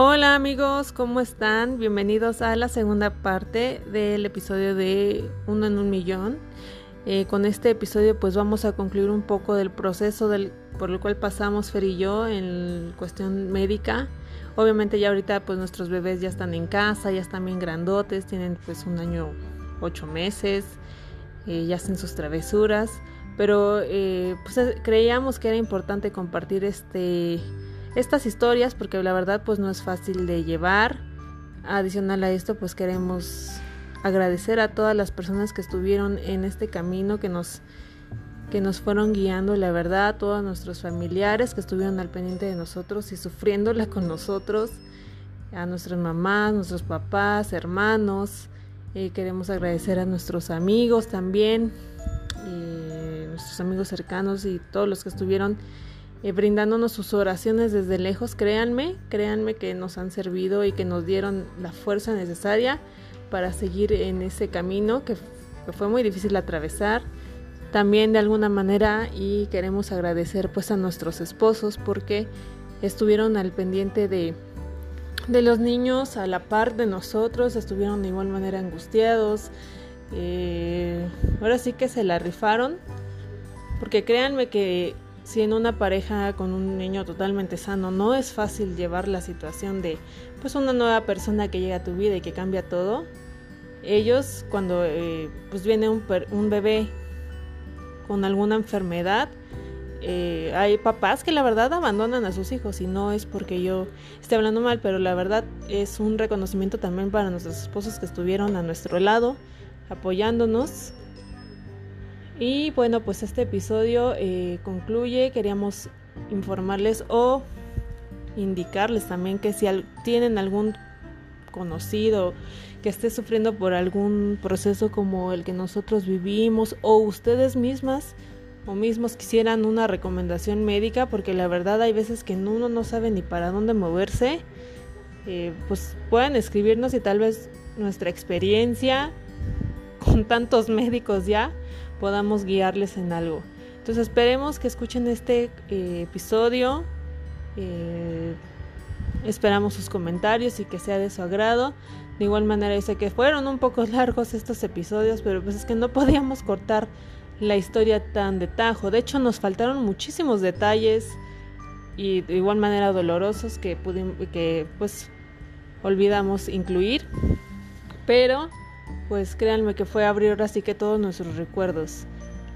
Hola amigos, ¿cómo están? Bienvenidos a la segunda parte del episodio de Uno en un Millón. Eh, con este episodio pues vamos a concluir un poco del proceso del, por el cual pasamos Fer y yo en cuestión médica. Obviamente ya ahorita pues nuestros bebés ya están en casa, ya están bien grandotes, tienen pues un año, ocho meses, eh, ya hacen sus travesuras, pero eh, pues creíamos que era importante compartir este estas historias porque la verdad pues no es fácil de llevar. Adicional a esto pues queremos agradecer a todas las personas que estuvieron en este camino que nos que nos fueron guiando, la verdad, a todos nuestros familiares que estuvieron al pendiente de nosotros y sufriéndola con nosotros, a nuestras mamás, nuestros papás, hermanos. Eh, queremos agradecer a nuestros amigos también, eh, nuestros amigos cercanos y todos los que estuvieron eh, brindándonos sus oraciones desde lejos. Créanme, créanme que nos han servido y que nos dieron la fuerza necesaria para seguir en ese camino que, fue muy difícil atravesar. También de alguna manera y queremos agradecer pues a nuestros esposos porque estuvieron al pendiente de, de los niños a la par de nosotros, estuvieron de igual manera angustiados. Eh, ahora sí que se la rifaron porque créanme que si en una pareja con un niño totalmente sano no es fácil llevar la situación de pues una nueva persona que llega a tu vida y que cambia todo, ellos cuando eh, pues viene un, un, bebé con alguna enfermedad, eh, hay papás que la verdad abandonan a sus hijos y no es porque yo esté hablando mal, pero la verdad es un reconocimiento también para nuestros esposos que estuvieron a nuestro lado apoyándonos y bueno, pues este episodio eh, concluye. Queríamos informarles o indicarles también que si tienen algún conocido que esté sufriendo por algún proceso como el que nosotros vivimos o ustedes mismas o mismos quisieran una recomendación médica porque la verdad hay veces que uno no sabe ni para dónde moverse eh, pues pueden escribirnos y tal vez nuestra experiencia con tantos médicos ya podamos guiarles en algo. Entonces esperemos que escuchen este eh, episodio. Eh, esperamos sus comentarios y que sea de su agrado. De igual manera, sé que fueron un poco largos estos episodios, pero pues es que no podíamos cortar la historia tan de tajo. De hecho, nos faltaron muchísimos detalles y de igual manera dolorosos que, que pues olvidamos incluir. Pero pues créanme que fue abrir ahora sí que todos nuestros recuerdos.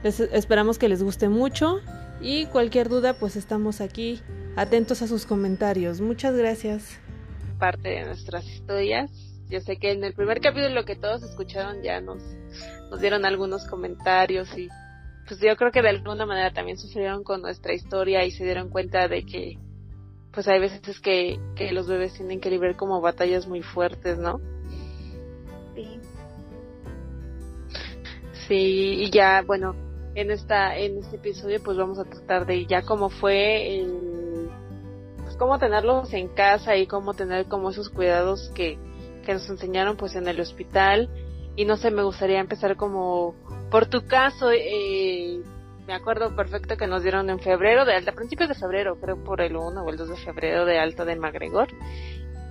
Les esperamos que les guste mucho y cualquier duda pues estamos aquí atentos a sus comentarios. Muchas gracias. Parte de nuestras historias. Yo sé que en el primer capítulo que todos escucharon ya nos, nos dieron algunos comentarios y pues yo creo que de alguna manera también sufrieron con nuestra historia y se dieron cuenta de que pues hay veces que, que los bebés tienen que librar como batallas muy fuertes, ¿no? Sí, y ya, bueno, en esta en este episodio pues vamos a tratar de ya cómo fue el, pues cómo tenerlos en casa y cómo tener como esos cuidados que, que nos enseñaron pues en el hospital. Y no sé me gustaría empezar como por tu caso eh, me acuerdo perfecto que nos dieron en febrero de alta a principios de febrero creo por el 1 o el 2 de febrero de alta de Magregor.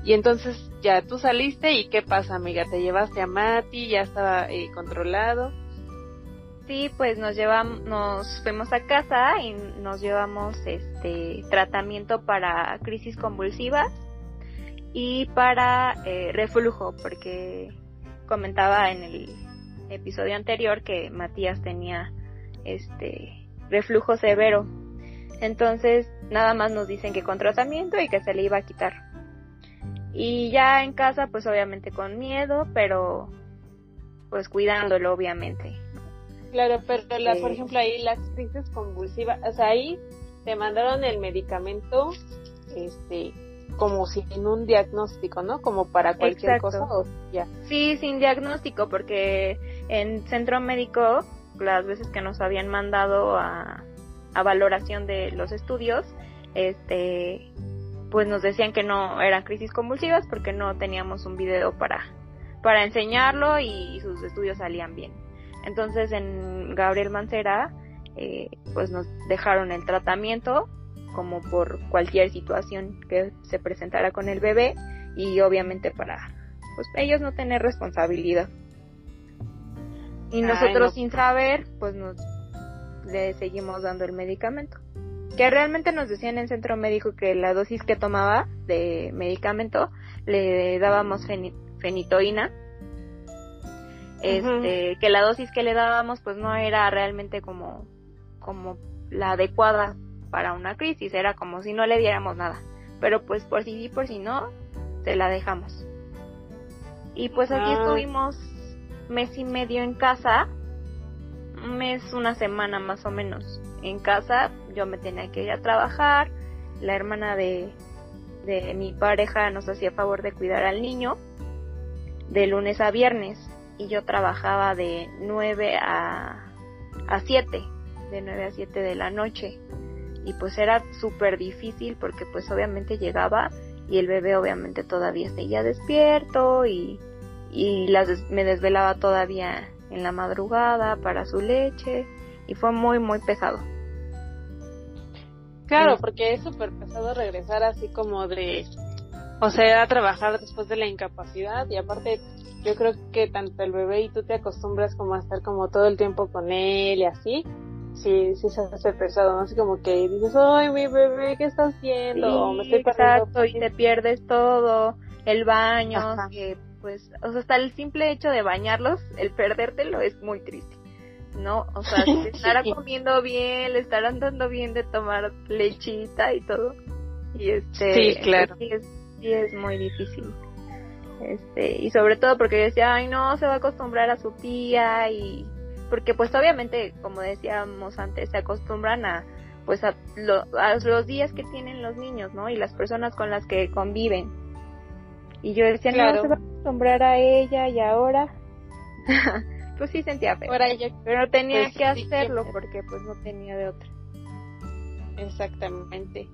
Y entonces ya tú saliste y qué pasa amiga te llevaste a Mati ya estaba eh, controlado Sí, pues nos llevamos, nos fuimos a casa y nos llevamos este tratamiento para crisis convulsivas y para eh, reflujo, porque comentaba en el episodio anterior que Matías tenía este reflujo severo. Entonces, nada más nos dicen que con tratamiento y que se le iba a quitar. Y ya en casa, pues obviamente con miedo, pero pues cuidándolo obviamente. Claro, pero la, por ejemplo ahí las crisis convulsivas, o sea, ahí te mandaron el medicamento, este, como sin un diagnóstico, ¿no? Como para cualquier cosa. O, ya. Sí, sin diagnóstico, porque en centro médico, las veces que nos habían mandado a, a valoración de los estudios, este, pues nos decían que no eran crisis convulsivas porque no teníamos un video para, para enseñarlo y sus estudios salían bien. Entonces en Gabriel Mancera, eh, pues nos dejaron el tratamiento como por cualquier situación que se presentara con el bebé y obviamente para pues ellos no tener responsabilidad. Y nosotros sin saber, pues nos le seguimos dando el medicamento. Que realmente nos decían en el centro médico que la dosis que tomaba de medicamento le dábamos fenitoína. Este, que la dosis que le dábamos pues no era realmente como como la adecuada para una crisis, era como si no le diéramos nada. Pero pues por si sí, por si no, se la dejamos. Y pues aquí ah. estuvimos mes y medio en casa, un mes, una semana más o menos en casa, yo me tenía que ir a trabajar, la hermana de, de mi pareja nos hacía favor de cuidar al niño de lunes a viernes y yo trabajaba de 9 a, a 7, de 9 a 7 de la noche y pues era súper difícil porque pues obviamente llegaba y el bebé obviamente todavía seguía despierto y, y las, me desvelaba todavía en la madrugada para su leche y fue muy muy pesado. Claro, porque es súper pesado regresar así como de, o sea, trabajar después de la incapacidad y aparte yo creo que tanto el bebé y tú te acostumbras como a estar como todo el tiempo con él y así sí, sí se hace pesado, ¿no? Así como que dices, ay, mi bebé, ¿qué estás haciendo? me estoy exacto, y te pierdes todo, el baño, que pues, o sea, hasta el simple hecho de bañarlos, el perdértelo es muy triste, ¿no? O sea, estará comiendo bien, le estarán dando bien de tomar lechita y todo. Y este, sí, claro. Sí es, sí es muy difícil. Este, y sobre todo porque decía, ay no, se va a acostumbrar a su tía y porque pues obviamente, como decíamos antes, se acostumbran a pues a, los días que tienen los niños, ¿no? Y las personas con las que conviven. Y yo decía, no, se va a acostumbrar a ella y ahora, pues sí sentía feo. pero tenía pues, que hacerlo porque pues no tenía de otra. Exactamente.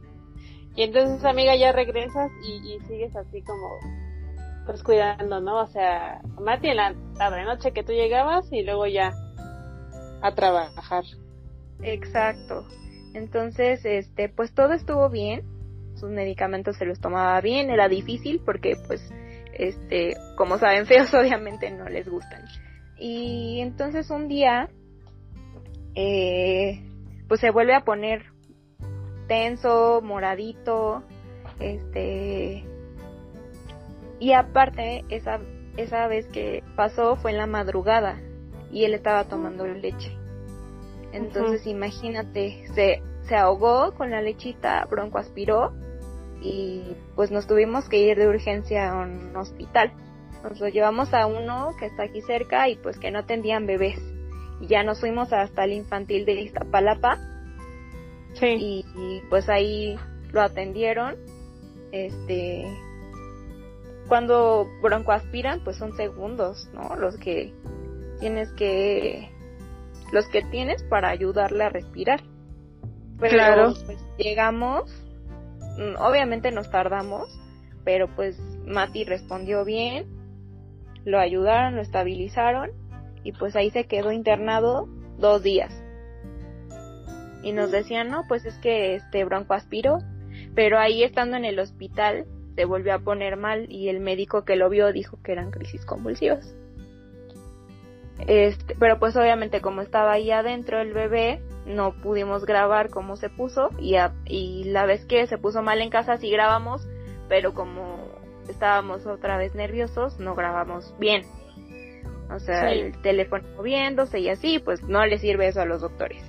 Y entonces, amiga, ya regresas y, sigues así como pues cuidando, ¿no? O sea, Mati en la tarde noche que tú llegabas y luego ya a trabajar. Exacto. Entonces, este, pues todo estuvo bien. Sus medicamentos se los tomaba bien. Era difícil porque, pues, este, como saben, feos obviamente no les gustan. Y entonces un día, eh, pues se vuelve a poner tenso, moradito, este, y aparte esa esa vez que pasó fue en la madrugada y él estaba tomando leche. Entonces imagínate, se, se ahogó con la lechita, bronco aspiró y pues nos tuvimos que ir de urgencia a un hospital. Nos lo llevamos a uno que está aquí cerca y pues que no atendían bebés. Y ya nos fuimos hasta el infantil de Iztapalapa. Sí. Y, pues ahí lo atendieron. Este, cuando broncoaspiran, pues son segundos, ¿no? Los que tienes que los que tienes para ayudarle a respirar. Pero claro. pues llegamos, mm, obviamente nos tardamos, pero pues Mati respondió bien, lo ayudaron, lo estabilizaron y pues ahí se quedó internado dos días. Y nos decían, no, pues es que este bronco aspiró, pero ahí estando en el hospital se volvió a poner mal y el médico que lo vio dijo que eran crisis convulsivas. Este, pero pues obviamente como estaba ahí adentro el bebé, no pudimos grabar cómo se puso y, y la vez que se puso mal en casa sí grabamos, pero como estábamos otra vez nerviosos, no grabamos bien. O sea, el teléfono moviéndose y así, pues no le sirve eso a los doctores.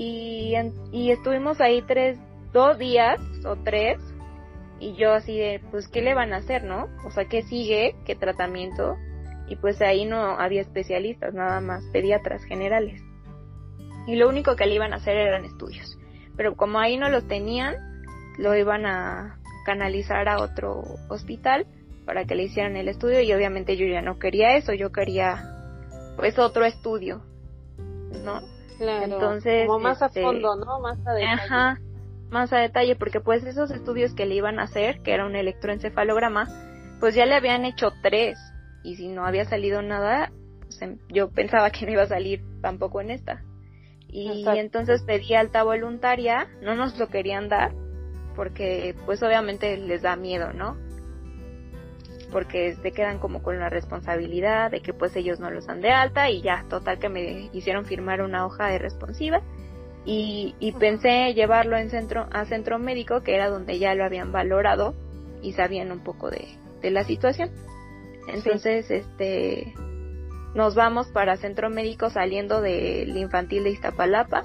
Y, y estuvimos ahí tres, dos días o tres, y yo así de, pues, ¿qué le van a hacer, no? O sea, ¿qué sigue? ¿Qué tratamiento? y pues ahí no había especialistas, nada más pediatras generales. Y lo único que le iban a hacer eran estudios. Pero como ahí no los tenían, lo iban a canalizar a otro hospital para que le hicieran el estudio y obviamente yo ya no quería eso, yo quería pues otro estudio, ¿no? Claro, Entonces, como más a este, fondo, ¿no? Más a detalle. Ajá, más a detalle, porque pues esos estudios que le iban a hacer, que era un electroencefalograma, pues ya le habían hecho tres y si no había salido nada, pues, yo pensaba que no iba a salir tampoco en esta. Y entonces pedí alta voluntaria, no nos lo querían dar porque pues obviamente les da miedo, ¿no? Porque se quedan como con la responsabilidad de que pues ellos no los dan de alta y ya, total que me hicieron firmar una hoja de responsiva y, y pensé llevarlo en centro, a centro médico que era donde ya lo habían valorado y sabían un poco de, de la situación. Entonces, este, nos vamos para centro médico saliendo del infantil de Iztapalapa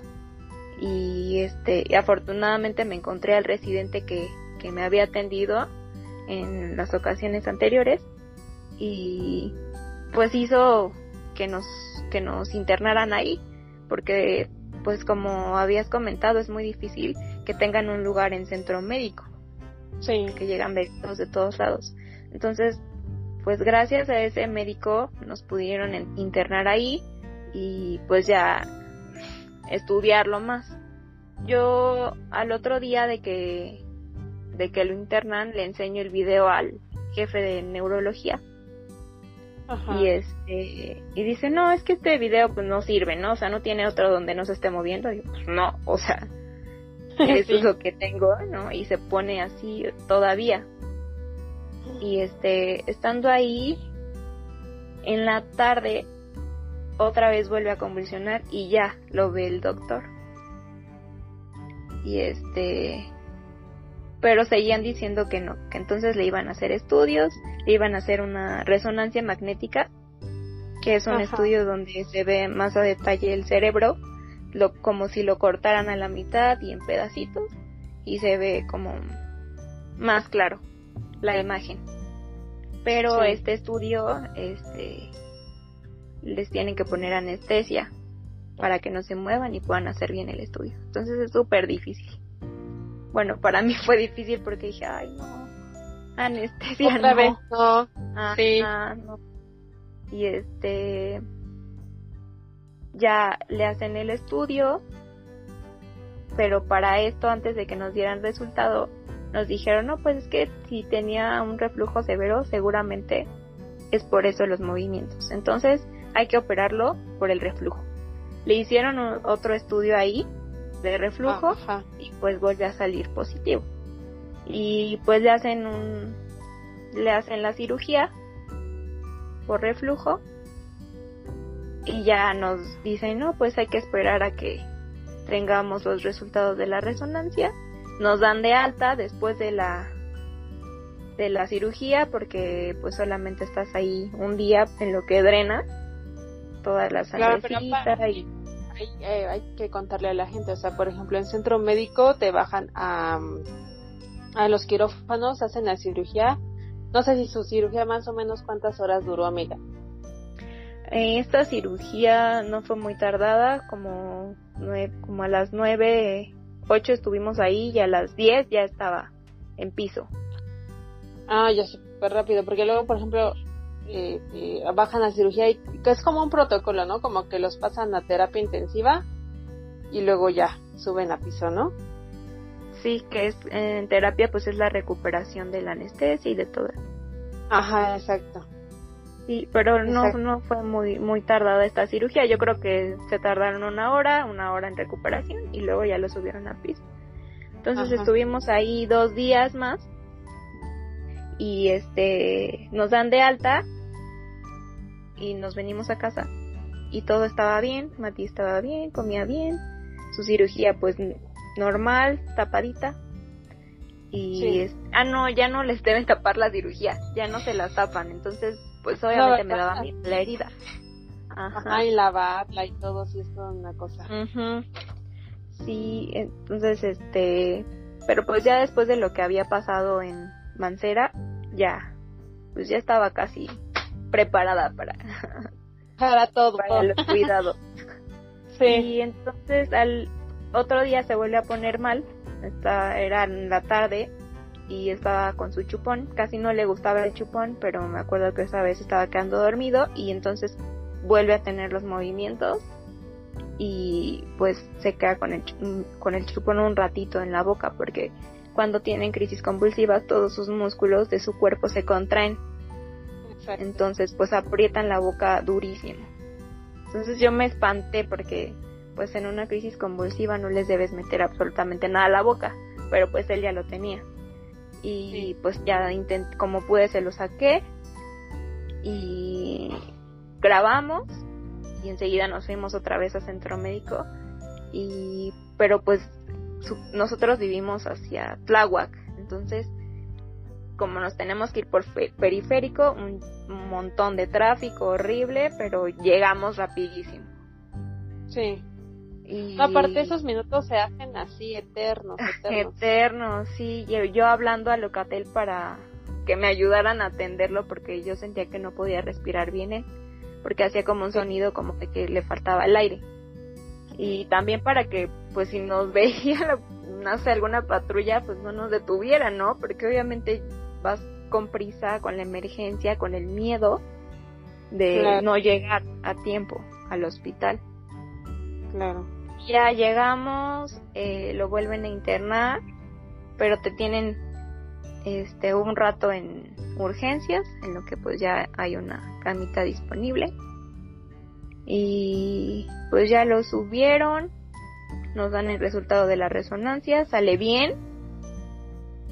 y este, y afortunadamente me encontré al residente que, que me había atendido en las ocasiones anteriores y pues hizo que nos, que nos internaran ahí porque pues como habías comentado es muy difícil que tengan un lugar en centro médico. Sí. Que llegan médicos de todos lados. Entonces, pues gracias a ese médico nos pudieron internar ahí y pues ya estudiarlo más. Yo al otro día de que de que lo internan le enseño el video al jefe de neurología. Y este y dice, "No, es que este video pues no sirve, ¿no? O sea, no tiene otro donde no se esté moviendo." Y yo, "Pues no, o sea, eso es lo que tengo, ¿no?" Y se pone así todavía y este estando ahí en la tarde otra vez vuelve a convulsionar y ya lo ve el doctor y este pero seguían diciendo que no que entonces le iban a hacer estudios le iban a hacer una resonancia magnética que es un estudio donde se ve más a detalle el cerebro lo, como si lo cortaran a la mitad y en pedacitos y se ve como más claro la imagen. Pero este estudio, este, les tienen que poner anestesia para que no se muevan y puedan hacer bien el estudio. Entonces es súper difícil. Bueno, para mí fue difícil porque dije, ay no, anestesia Otra no. vez no. sí. no. Y este, ya le hacen el estudio, pero para esto, antes de que nos dieran resultado, nos dijeron, no, pues es que si tenía un reflujo severo, seguramente es por eso los movimientos. Entonces hay que operarlo por el reflujo. Le hicieron otro estudio ahí de reflujo y pues vuelve a salir positivo. Y pues le hacen un, le hacen la cirugía por reflujo y ya nos dicen, no, pues hay que esperar a que tengamos los resultados de la resonancia nos dan de alta después de la de la cirugía porque pues solamente estás ahí un día en lo que drena todas las claro, y hay, eh, hay, que contarle a la gente o sea por ejemplo en centro médico te bajan a a los quirófanos hacen la cirugía no sé si su cirugía más o menos cuántas horas duró amiga esta cirugía no fue muy tardada como como a las nueve 8 estuvimos ahí y a las 10 ya estaba en piso. Ah, ya súper rápido, porque luego, por ejemplo, eh, eh, bajan a cirugía y que es como un protocolo, ¿no? Como que los pasan a terapia intensiva y luego ya suben a piso, ¿no? Sí, que es en terapia pues es la recuperación de la anestesia y de todo. Ajá, exacto. Sí, pero no, no fue muy, muy tardada esta cirugía. Yo creo que se tardaron una hora, una hora en recuperación y luego ya lo subieron a piso. Entonces estuvimos ahí dos días más y este nos dan de alta y nos venimos a casa y todo estaba bien, Mati estaba bien, comía bien, su cirugía pues normal, tapadita y ah no, ya no les deben tapar la cirugía, ya no se la tapan, entonces pues obviamente me daba miedo la herida. Ajá. y lavarla y todo, sí es toda una cosa. Sí, entonces este, pero pues ya después de lo que había pasado en Mancera, ya, pues ya estaba casi preparada para para todo, para el cuidado. sí. Y entonces al otro día se vuelve a poner mal, esta era en la tarde y estaba con su chupón. Casi no le gustaba el chupón, pero me acuerdo que esa vez estaba quedando dormido y entonces vuelve a tener los movimientos y pues se queda con el, con el chupón un ratito en la boca porque cuando tienen crisis convulsivas todos sus músculos de su cuerpo se contraen. Entonces pues aprietan la boca durísimo. Entonces yo me espanté porque pues en una crisis convulsiva no les debes meter absolutamente nada a la boca, pero pues él ya lo tenía. Y pues ya intent como pude se lo saqué y grabamos y enseguida nos fuimos otra vez a centro médico y pero pues nosotros vivimos hacia Tláhuac, entonces como nos tenemos que ir por periférico, un, montón de tráfico horrible, pero llegamos rapidísimo. Sí. Y... aparte esos minutos se hacen así eternos, eternos. Eternos, sí. Yo, yo hablando a Locatel para que me ayudaran a atenderlo porque yo sentía que no podía respirar bien porque hacía como un sonido como de que le faltaba el aire. Y también para que, pues si nos veía, no sé, alguna patrulla, pues no nos detuviera, ¿no? Porque obviamente vas con prisa, con la emergencia, con el miedo de no llegar a tiempo al hospital. Claro. Ya llegamos, eh, lo vuelven a internar, pero te tienen este un rato en urgencias, en lo que pues ya hay una camita disponible. Y pues ya lo subieron, nos dan el resultado de la resonancia, sale bien,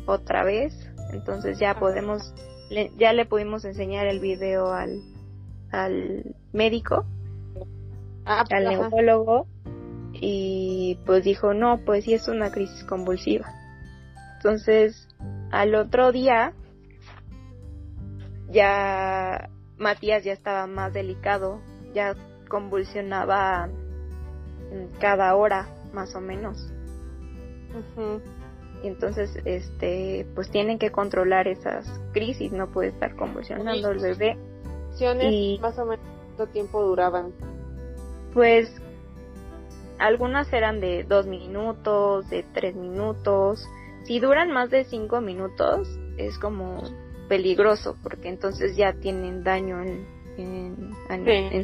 otra vez, entonces ya podemos, ya le pudimos enseñar el video al, al médico, ah, al neurologo, y pues dijo, no, pues sí es una crisis convulsiva. Entonces, al otro día, ya Matías ya estaba más delicado, ya convulsionaba cada hora, más o menos y entonces este pues tienen que controlar esas crisis no puede estar convulsionando el bebé. Y más o menos cuánto tiempo duraban pues algunas eran de dos minutos de tres minutos. Si duran más de cinco minutos es como peligroso porque entonces ya tienen daño en, en,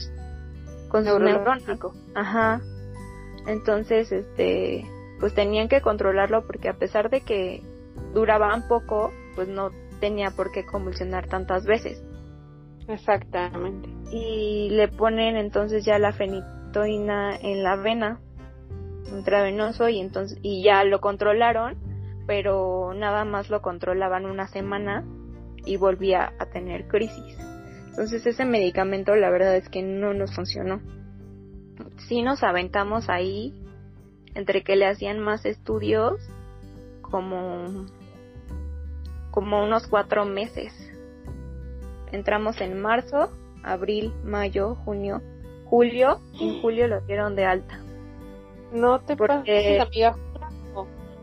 con su neurónico ajá. Entonces este pues tenían que controlarlo porque a pesar de que duraban poco, pues no tenía por qué convulsionar tantas veces. Exactamente. Y le ponen entonces ya la fenitoína en la vena intravenoso y entonces y ya lo controlaron, pero nada más lo controlaban una semana y volvía a tener crisis. Entonces ese medicamento la verdad es que no nos funcionó. Sí nos aventamos ahí entre que le hacían más estudios como como unos cuatro meses. Entramos en marzo abril mayo junio julio y en julio lo dieron de alta. No te porque amiga.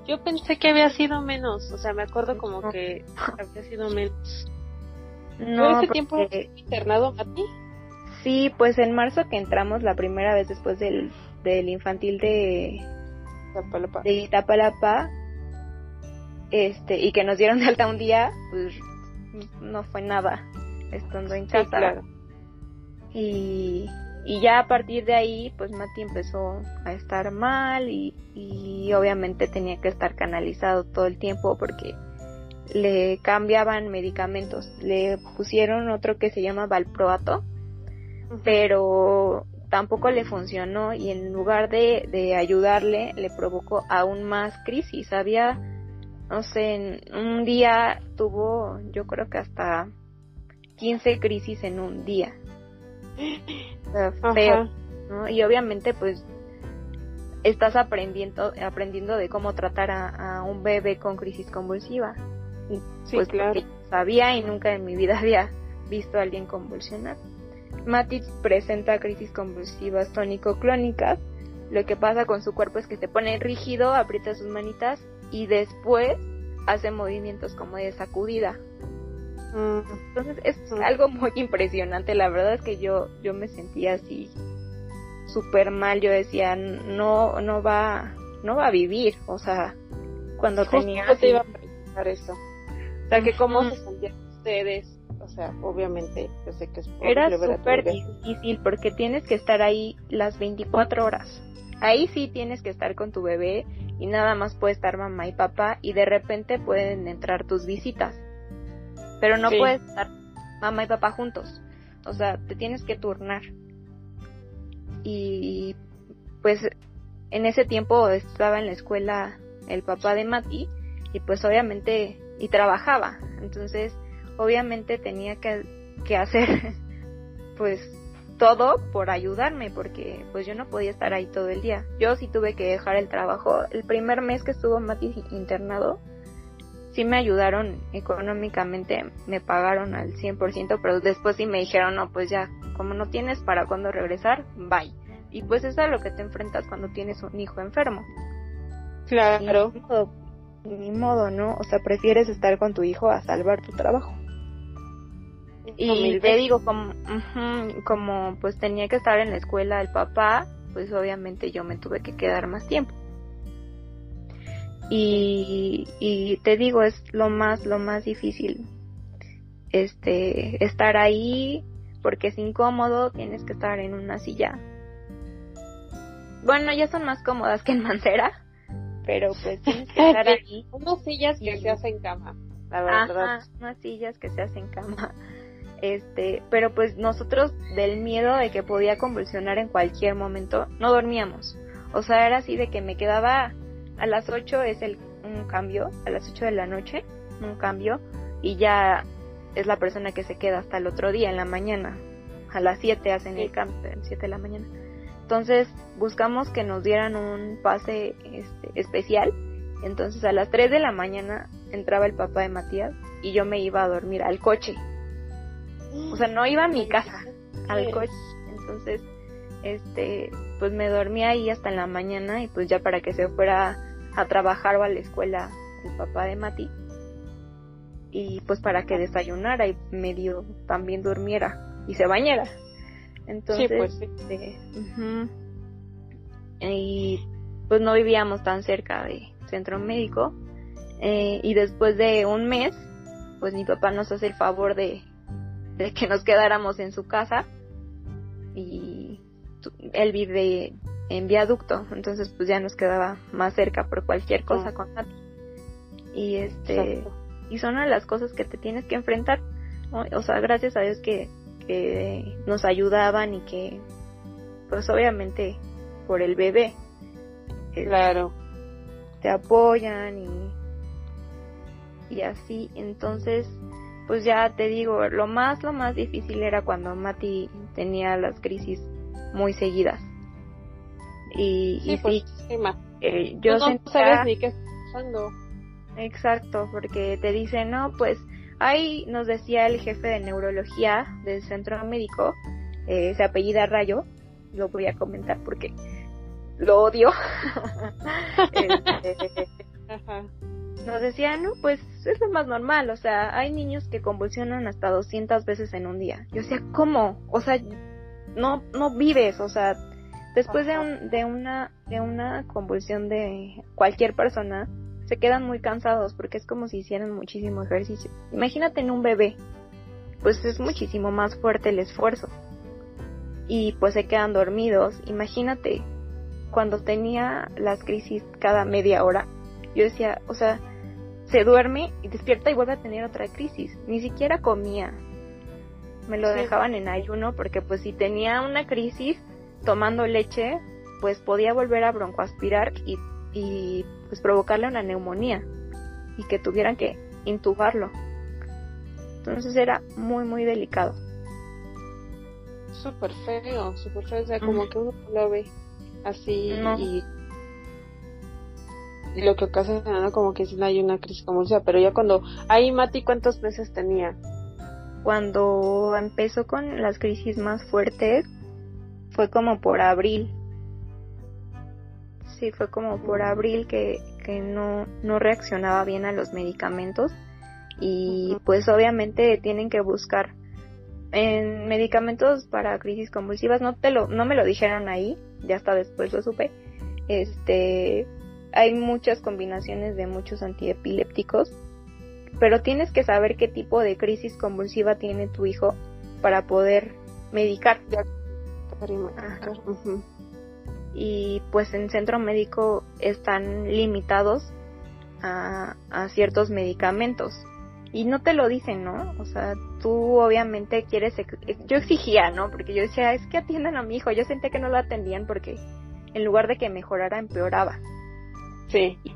Yo pensé que había sido menos o sea me acuerdo como que había sido menos. No ese tiempo internado a ti sí pues en marzo que entramos la primera vez después del del infantil de de Itapalapa, este, y que nos dieron de alta un día, pues no fue nada, estando en casa. Y, y ya a partir de ahí, pues Mati empezó a estar mal y, y obviamente tenía que estar canalizado todo el tiempo porque le cambiaban medicamentos. Le pusieron otro que se llama Valproato, pero tampoco le funcionó y en lugar de, de ayudarle le provocó aún más crisis. Había, no sé, un día tuvo yo creo que hasta 15 crisis en un día. feo, ¿no? Y obviamente pues estás aprendiendo aprendiendo de cómo tratar a, un bebé con crisis convulsiva. Sí, pues claro. sabía y nunca en mi vida había visto a alguien convulsionar. Matic presenta crisis convulsivas tónico-clónicas. Lo que pasa con su cuerpo es que se pone rígido, aprieta sus manitas y después hace movimientos como de sacudida. Entonces es mm. algo muy impresionante. La verdad es que yo, yo me sentía así súper mal. Yo decía, no, no va, no va a vivir. O sea, cuando tenía... te iba a preguntar eso. O sea, que cómo se sentían ustedes o sea, obviamente yo sé que es Era súper difícil porque tienes que estar ahí las 24 horas. Ahí sí tienes que estar con tu bebé y nada más puede estar mamá y papá y de repente pueden entrar tus visitas. Pero no puedes estar mamá y papá juntos. O sea, te tienes que turnar. Y pues en ese tiempo estaba en la escuela el papá de Mati y pues obviamente y trabajaba entonces obviamente tenía que, que hacer pues todo por ayudarme porque pues yo no podía estar ahí todo el día. Yo sí tuve que dejar el trabajo. El primer mes que estuvo Mati internado sí me ayudaron económicamente me pagaron al 100% pero después sí me dijeron no pues ya como no tienes para cuándo regresar bye y pues eso es a lo que te enfrentas cuando tienes un hijo enfermo. Claro. Ni modo, ¿no? O sea, prefieres estar con tu hijo a salvar tu trabajo. Y te digo, como, como pues tenía que estar en la escuela el papá, pues obviamente yo me tuve que quedar más tiempo. Y, y te digo, es lo más, lo más difícil. Este, estar ahí, porque es incómodo, tienes que estar en una silla. Bueno, ya son más cómodas que en Mancera, pero pues tienes que estar ahí. Unas sillas que se hacen cama, la verdad. unas sillas que se hacen cama. Este, pero pues nosotros del miedo de que podía convulsionar en cualquier momento, no dormíamos. O sea, era así de que me quedaba a las 8 es el un cambio, a las 8 de la noche, un cambio y ya es la persona que se queda hasta el otro día en la mañana. A las 7 hacen el cambio, a las 7 de la mañana. Entonces buscamos que nos dieran un pase este, especial. Entonces a las 3 de la mañana entraba el papá de Matías y yo me iba a dormir al coche. O sea, no iba a mi casa, al coche. Entonces, este, pues me dormía ahí hasta en la mañana y pues ya para que se fuera a trabajar o a la escuela el papá de Mati. Y pues para que desayunara y medio también durmiera y se bañara. Entonces, pues este, y pues no vivíamos tan cerca de centro médico. Eh, y después de un mes, pues mi papá nos hace el favor de, de que nos quedáramos en su casa. Y él vive en viaducto, entonces pues ya nos quedaba más cerca por cualquier cosa con Nati. Y este, y son una de las cosas que te tienes que enfrentar. O sea, gracias a Dios que que nos ayudaban y que, pues obviamente, por el bebé. Claro. Te apoyan y, y así. Entonces, pues ya te digo, lo más, lo más difícil era cuando Mati tenía las crisis muy seguidas. Y sí, pues, eh, yo no sabes ni qué está pasando. Exacto, porque te dicen, no, pues Ahí nos decía el jefe de neurología del centro médico, eh, se apellida Rayo, lo voy a comentar porque lo odio. Este, nos decía, no, pues es lo más normal, o sea, hay niños que convulsionan hasta 200 veces en un día. Yo decía, ¿cómo? O sea, no, no vives, o sea, después de, un, de, una, de una convulsión de cualquier persona, se quedan muy cansados porque es como si hicieran muchísimo ejercicio. Imagínate en un bebé, pues es muchísimo más fuerte el esfuerzo. Y pues se quedan dormidos. Imagínate cuando tenía las crisis cada media hora. Yo decía, o sea, se duerme y despierta y vuelve a tener otra crisis. Ni siquiera comía. Me lo dejaban en ayuno porque pues si tenía una crisis tomando leche, pues podía volver a broncoaspirar y y pues provocarle una neumonía y que tuvieran que intubarlo. Entonces era muy muy delicado. Súper feo, súper feo, o sea, como que uno lo ve así y, lo que ocasiona como que si no hay una crisis sea, pero ya cuando ahí Mati cuántos meses tenía? Cuando empezó con las crisis más fuertes fue como por abril. Sí fue como por abril que, que no, no reaccionaba bien a los medicamentos y pues obviamente tienen que buscar en medicamentos para crisis convulsivas. No te lo no me lo dijeron ahí ya hasta después lo supe. Este hay muchas combinaciones de muchos antiepilépticos pero tienes que saber qué tipo de crisis convulsiva tiene tu hijo para poder medicar y pues en centro médico están limitados a, a ciertos medicamentos y no te lo dicen, ¿no? O sea, tú obviamente quieres, yo exigía, ¿no? Porque yo decía, es que atiendan a mi hijo, yo sentía que no lo atendían porque en lugar de que mejorara, empeoraba. Sí. Y,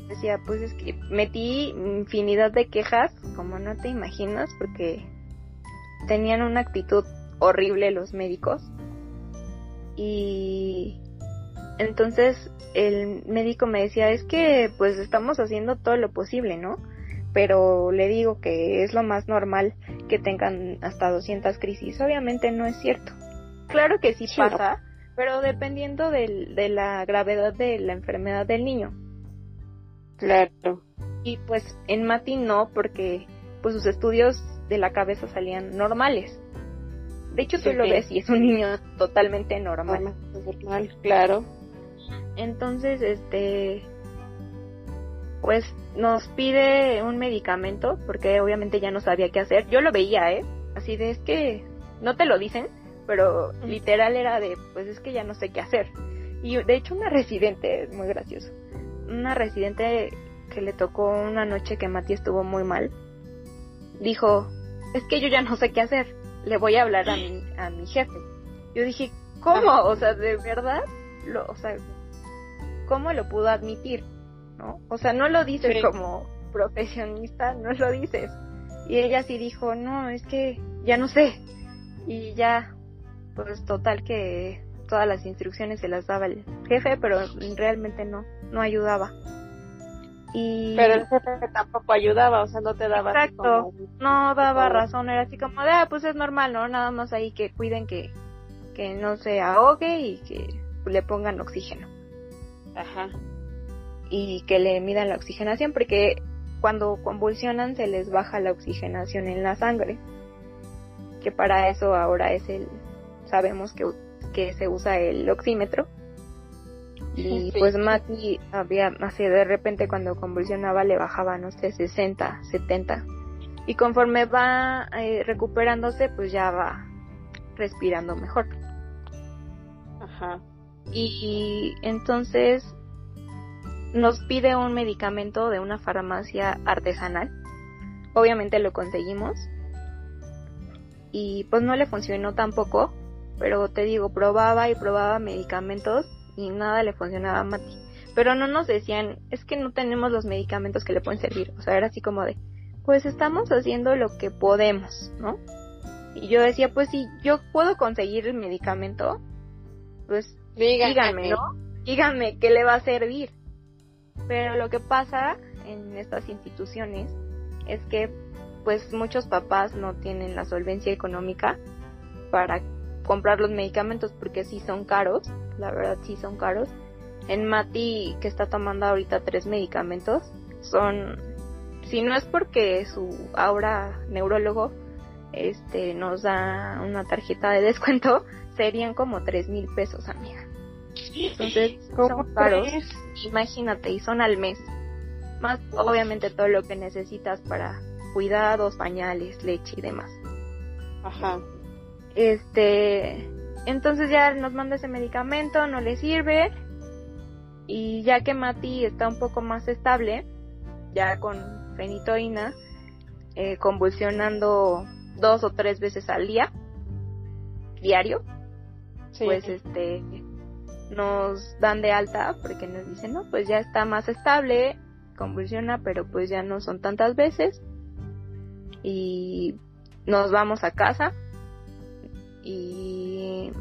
y decía, pues es que metí infinidad de quejas, como no te imaginas, porque tenían una actitud horrible los médicos. Y entonces el médico me decía, es que pues estamos haciendo todo lo posible, ¿no? Pero le digo que es lo más normal que tengan hasta 200 crisis. Obviamente no es cierto. Claro que sí, Sí, pasa, pero dependiendo del- de la gravedad de la enfermedad del niño. Claro. Y pues en Mati no, porque pues sus estudios de la cabeza salían normales. De hecho, tú lo ves y es un niño totalmente normal. Normal, normal, claro. Entonces, este, pues nos pide un medicamento, porque obviamente ya no sabía qué hacer. Yo lo veía, ¿eh? Así de, es que no te lo dicen, pero literal era de, pues es que ya no sé qué hacer. Y de hecho una residente, muy gracioso, una residente que le tocó una noche que Mati estuvo muy mal, dijo, es que yo ya no sé qué hacer, le voy a hablar a mi, a mi jefe. Yo dije, ¿cómo? O sea, ¿de verdad? Lo, o sea, ¿cómo lo pudo admitir? ¿No? O sea, no lo dices Sí. como profesionista, no lo dices. Y ella sí dijo, no, es que ya no sé. Y ya, pues total que todas las instrucciones se las daba el jefe, pero realmente no, no ayudaba. Y Pero el jefe tampoco ayudaba, o sea, no te daba Exacto. como- no daba razón, era así como de, ah, pues es normal, ¿no? Nada más ahí que cuiden que, que no se ahogue y que le pongan oxígeno. Ajá. y que le midan la oxigenación porque cuando convulsionan se les baja la oxigenación en la sangre que para eso ahora es el sabemos que, que se usa el oxímetro y Sí. pues Mati había así de repente cuando convulsionaba le bajaba no sé 60 70 y conforme va eh, recuperándose pues ya va respirando mejor Ajá. y entonces nos pide un medicamento de una farmacia artesanal. Obviamente lo conseguimos. Y pues no le funcionó tampoco. Pero te digo, probaba y probaba medicamentos y nada le funcionaba a Mati. Pero no nos decían, es que no tenemos los medicamentos que le pueden servir. O sea, era así como de, pues estamos haciendo lo que podemos, ¿no? Y yo decía, pues si yo puedo conseguir el medicamento, pues Dígame, díganme, ¿no? Díganme qué le va a servir. Pero lo que pasa en estas instituciones es que pues muchos papás no tienen la solvencia económica para comprar los medicamentos porque sí son caros, la verdad sí son caros. En Mati que está tomando ahorita tres medicamentos son si no es porque su ahora neurólogo este nos da una tarjeta de descuento serían como tres mil pesos amiga entonces ¿Cómo son caros imagínate, y son al mes. Más obviamente todo lo que necesitas para cuidados, pañales, leche y demás. Ajá. Este, entonces ya nos manda ese medicamento, no le sirve. Y ya que Mati está un poco más estable, ya con fenitoína, eh, convulsionando dos o tres veces al día, diario, Sí. pues este nos dan de alta porque nos dicen no pues ya está más estable convulsiona pero pues ya no son tantas veces y nos vamos a casa y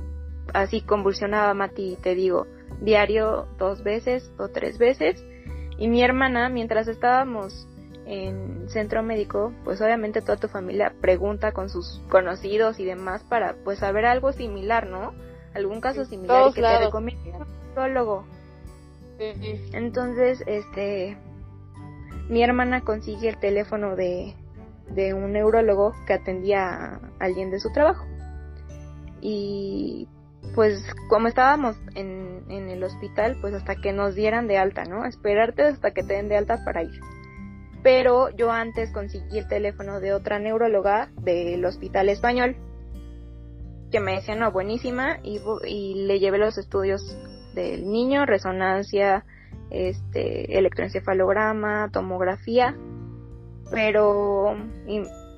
así convulsionaba Mati te digo diario dos veces o tres veces y mi hermana mientras estábamos en centro médico pues obviamente toda tu familia pregunta con sus conocidos y demás para pues saber algo similar no algún caso similar y que lados. te recomiende un psicólogo. Sí. Entonces, este, mi hermana consigue el teléfono de, de un neurólogo que atendía a alguien de su trabajo. Y pues como estábamos en, en el hospital, pues hasta que nos dieran de alta, ¿no? Esperarte hasta que te den de alta para ir. Pero yo antes conseguí el teléfono de otra neuróloga del hospital español que me decía, no, buenísima, y, le llevé los estudios del niño, resonancia, este, electroencefalograma, tomografía, pero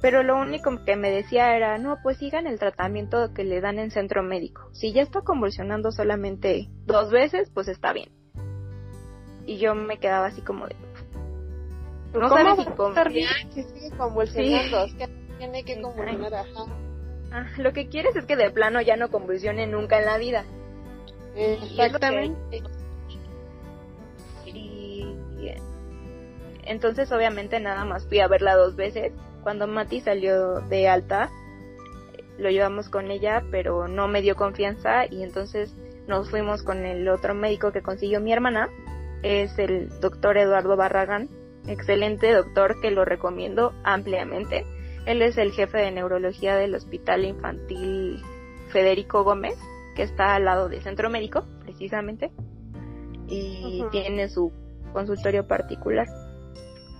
pero lo único que me decía era, no, pues sigan el tratamiento que le dan en centro médico. Si ya está convulsionando solamente dos veces, pues está bien. Y yo me quedaba así como de... No sabes si confiar que sigue convulsionando, es que tiene que convulsionar, ajá. Ah, lo que quieres es que de plano ya no convulsione nunca en la vida. Exactamente. Y, y entonces obviamente nada más fui a verla dos veces cuando Mati salió de alta, lo llevamos con ella, pero no me dio confianza y entonces nos fuimos con el otro médico que consiguió mi hermana, es el doctor Eduardo Barragán, excelente doctor que lo recomiendo ampliamente. Él es el jefe de neurología del Hospital Infantil Federico Gómez, que está al lado del centro médico, precisamente, y tiene su consultorio particular.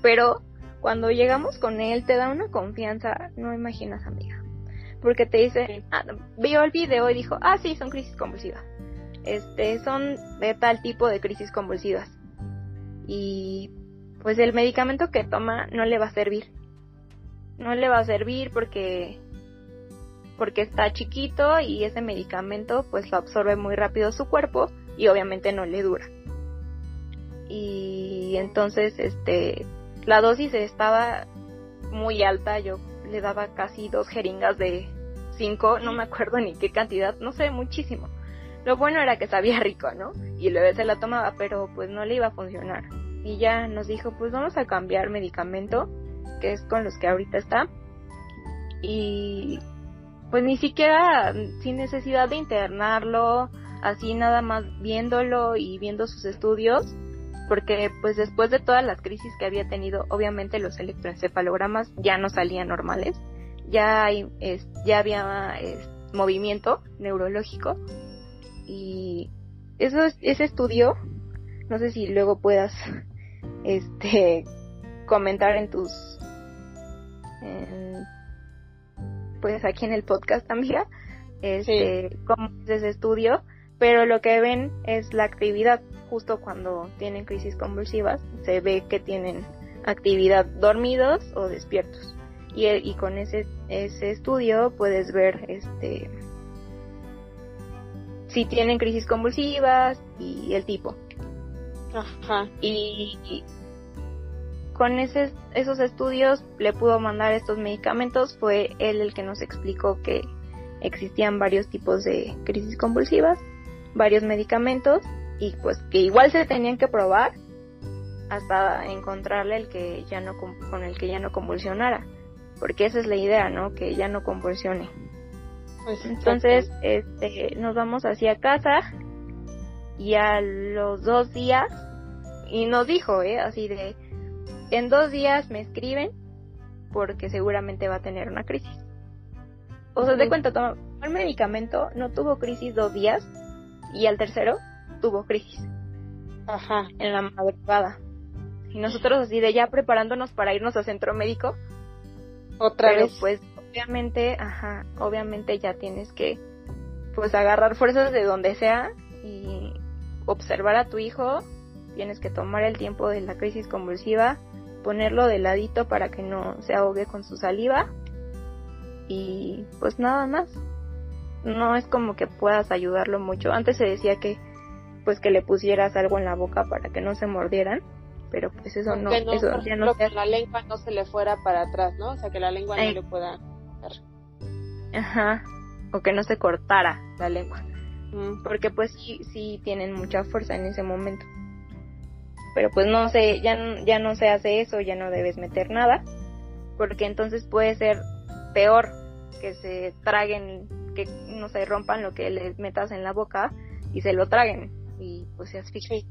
Pero cuando llegamos con él te da una confianza, no imaginas amiga. Porque te dice, ah, vio el video y dijo, ah, sí, son crisis convulsivas. Este, son de tal tipo de crisis convulsivas. Y pues el medicamento que toma no le va a servir. No le va a servir porque porque está chiquito y ese medicamento pues lo absorbe muy rápido su cuerpo y obviamente no le dura. Y entonces este la dosis estaba muy alta, yo le daba casi dos jeringas de cinco, no me acuerdo ni qué cantidad, no sé, muchísimo. Lo bueno era que sabía rico, ¿no? Y luego se la tomaba, pero pues no le iba a funcionar. Y ya nos dijo, pues vamos a cambiar medicamento, que es con los que ahorita está. Y pues ni siquiera sin necesidad de internarlo, así nada más viéndolo y viendo sus estudios, porque pues después de todas las crisis que había tenido, obviamente los electroencefalogramas ya no salían normales, ya, hay, ya había movimiento neurológico y eso ese estudio, no sé si luego puedas este comentar en tus pues aquí en el podcast amiga este cómo es ese estudio pero lo que ven es la actividad justo cuando tienen crisis convulsivas, se ve que tienen actividad dormidos o despiertos. Y, y con ese, ese estudio puedes ver este si tienen crisis convulsivas y el tipo. Ajá. Y, y con ese, esos estudios le pudo mandar estos medicamentos. Fue él el que nos explicó que existían varios tipos de crisis convulsivas varios medicamentos y pues que igual se tenían que probar hasta encontrarle el que ya no con el que ya no convulsionara porque esa es la idea no que ya no convulsione. Pues entonces este nos vamos hacia casa y a los dos días y nos dijo eh así de en dos días me escriben porque seguramente va a tener una crisis o sea de cuenta tomó el medicamento no tuvo crisis dos días y al tercero tuvo crisis. Ajá. En la madrugada. Y nosotros así de ya preparándonos para irnos a centro médico. Otra pero vez. pues obviamente, ajá, obviamente ya tienes que pues agarrar fuerzas de donde sea y observar a tu hijo. Tienes que tomar el tiempo de la crisis convulsiva, ponerlo de ladito para que no se ahogue con su saliva y pues nada más no es como que puedas ayudarlo mucho. Antes se decía que pues que le pusieras algo en la boca para que no se mordieran, pero pues eso no, eso ya no que la lengua no se le fuera para atrás, ¿no? O sea, que la lengua no le pueda Ajá, o que no se cortara la lengua. Mm. Porque pues sí sí tienen mucha fuerza en ese momento. Pero pues no sé, ya ya no se hace eso, ya no debes meter nada, porque entonces puede ser peor que se traguen que no se rompan lo que les metas en la boca y se lo traguen y pues se asfixien.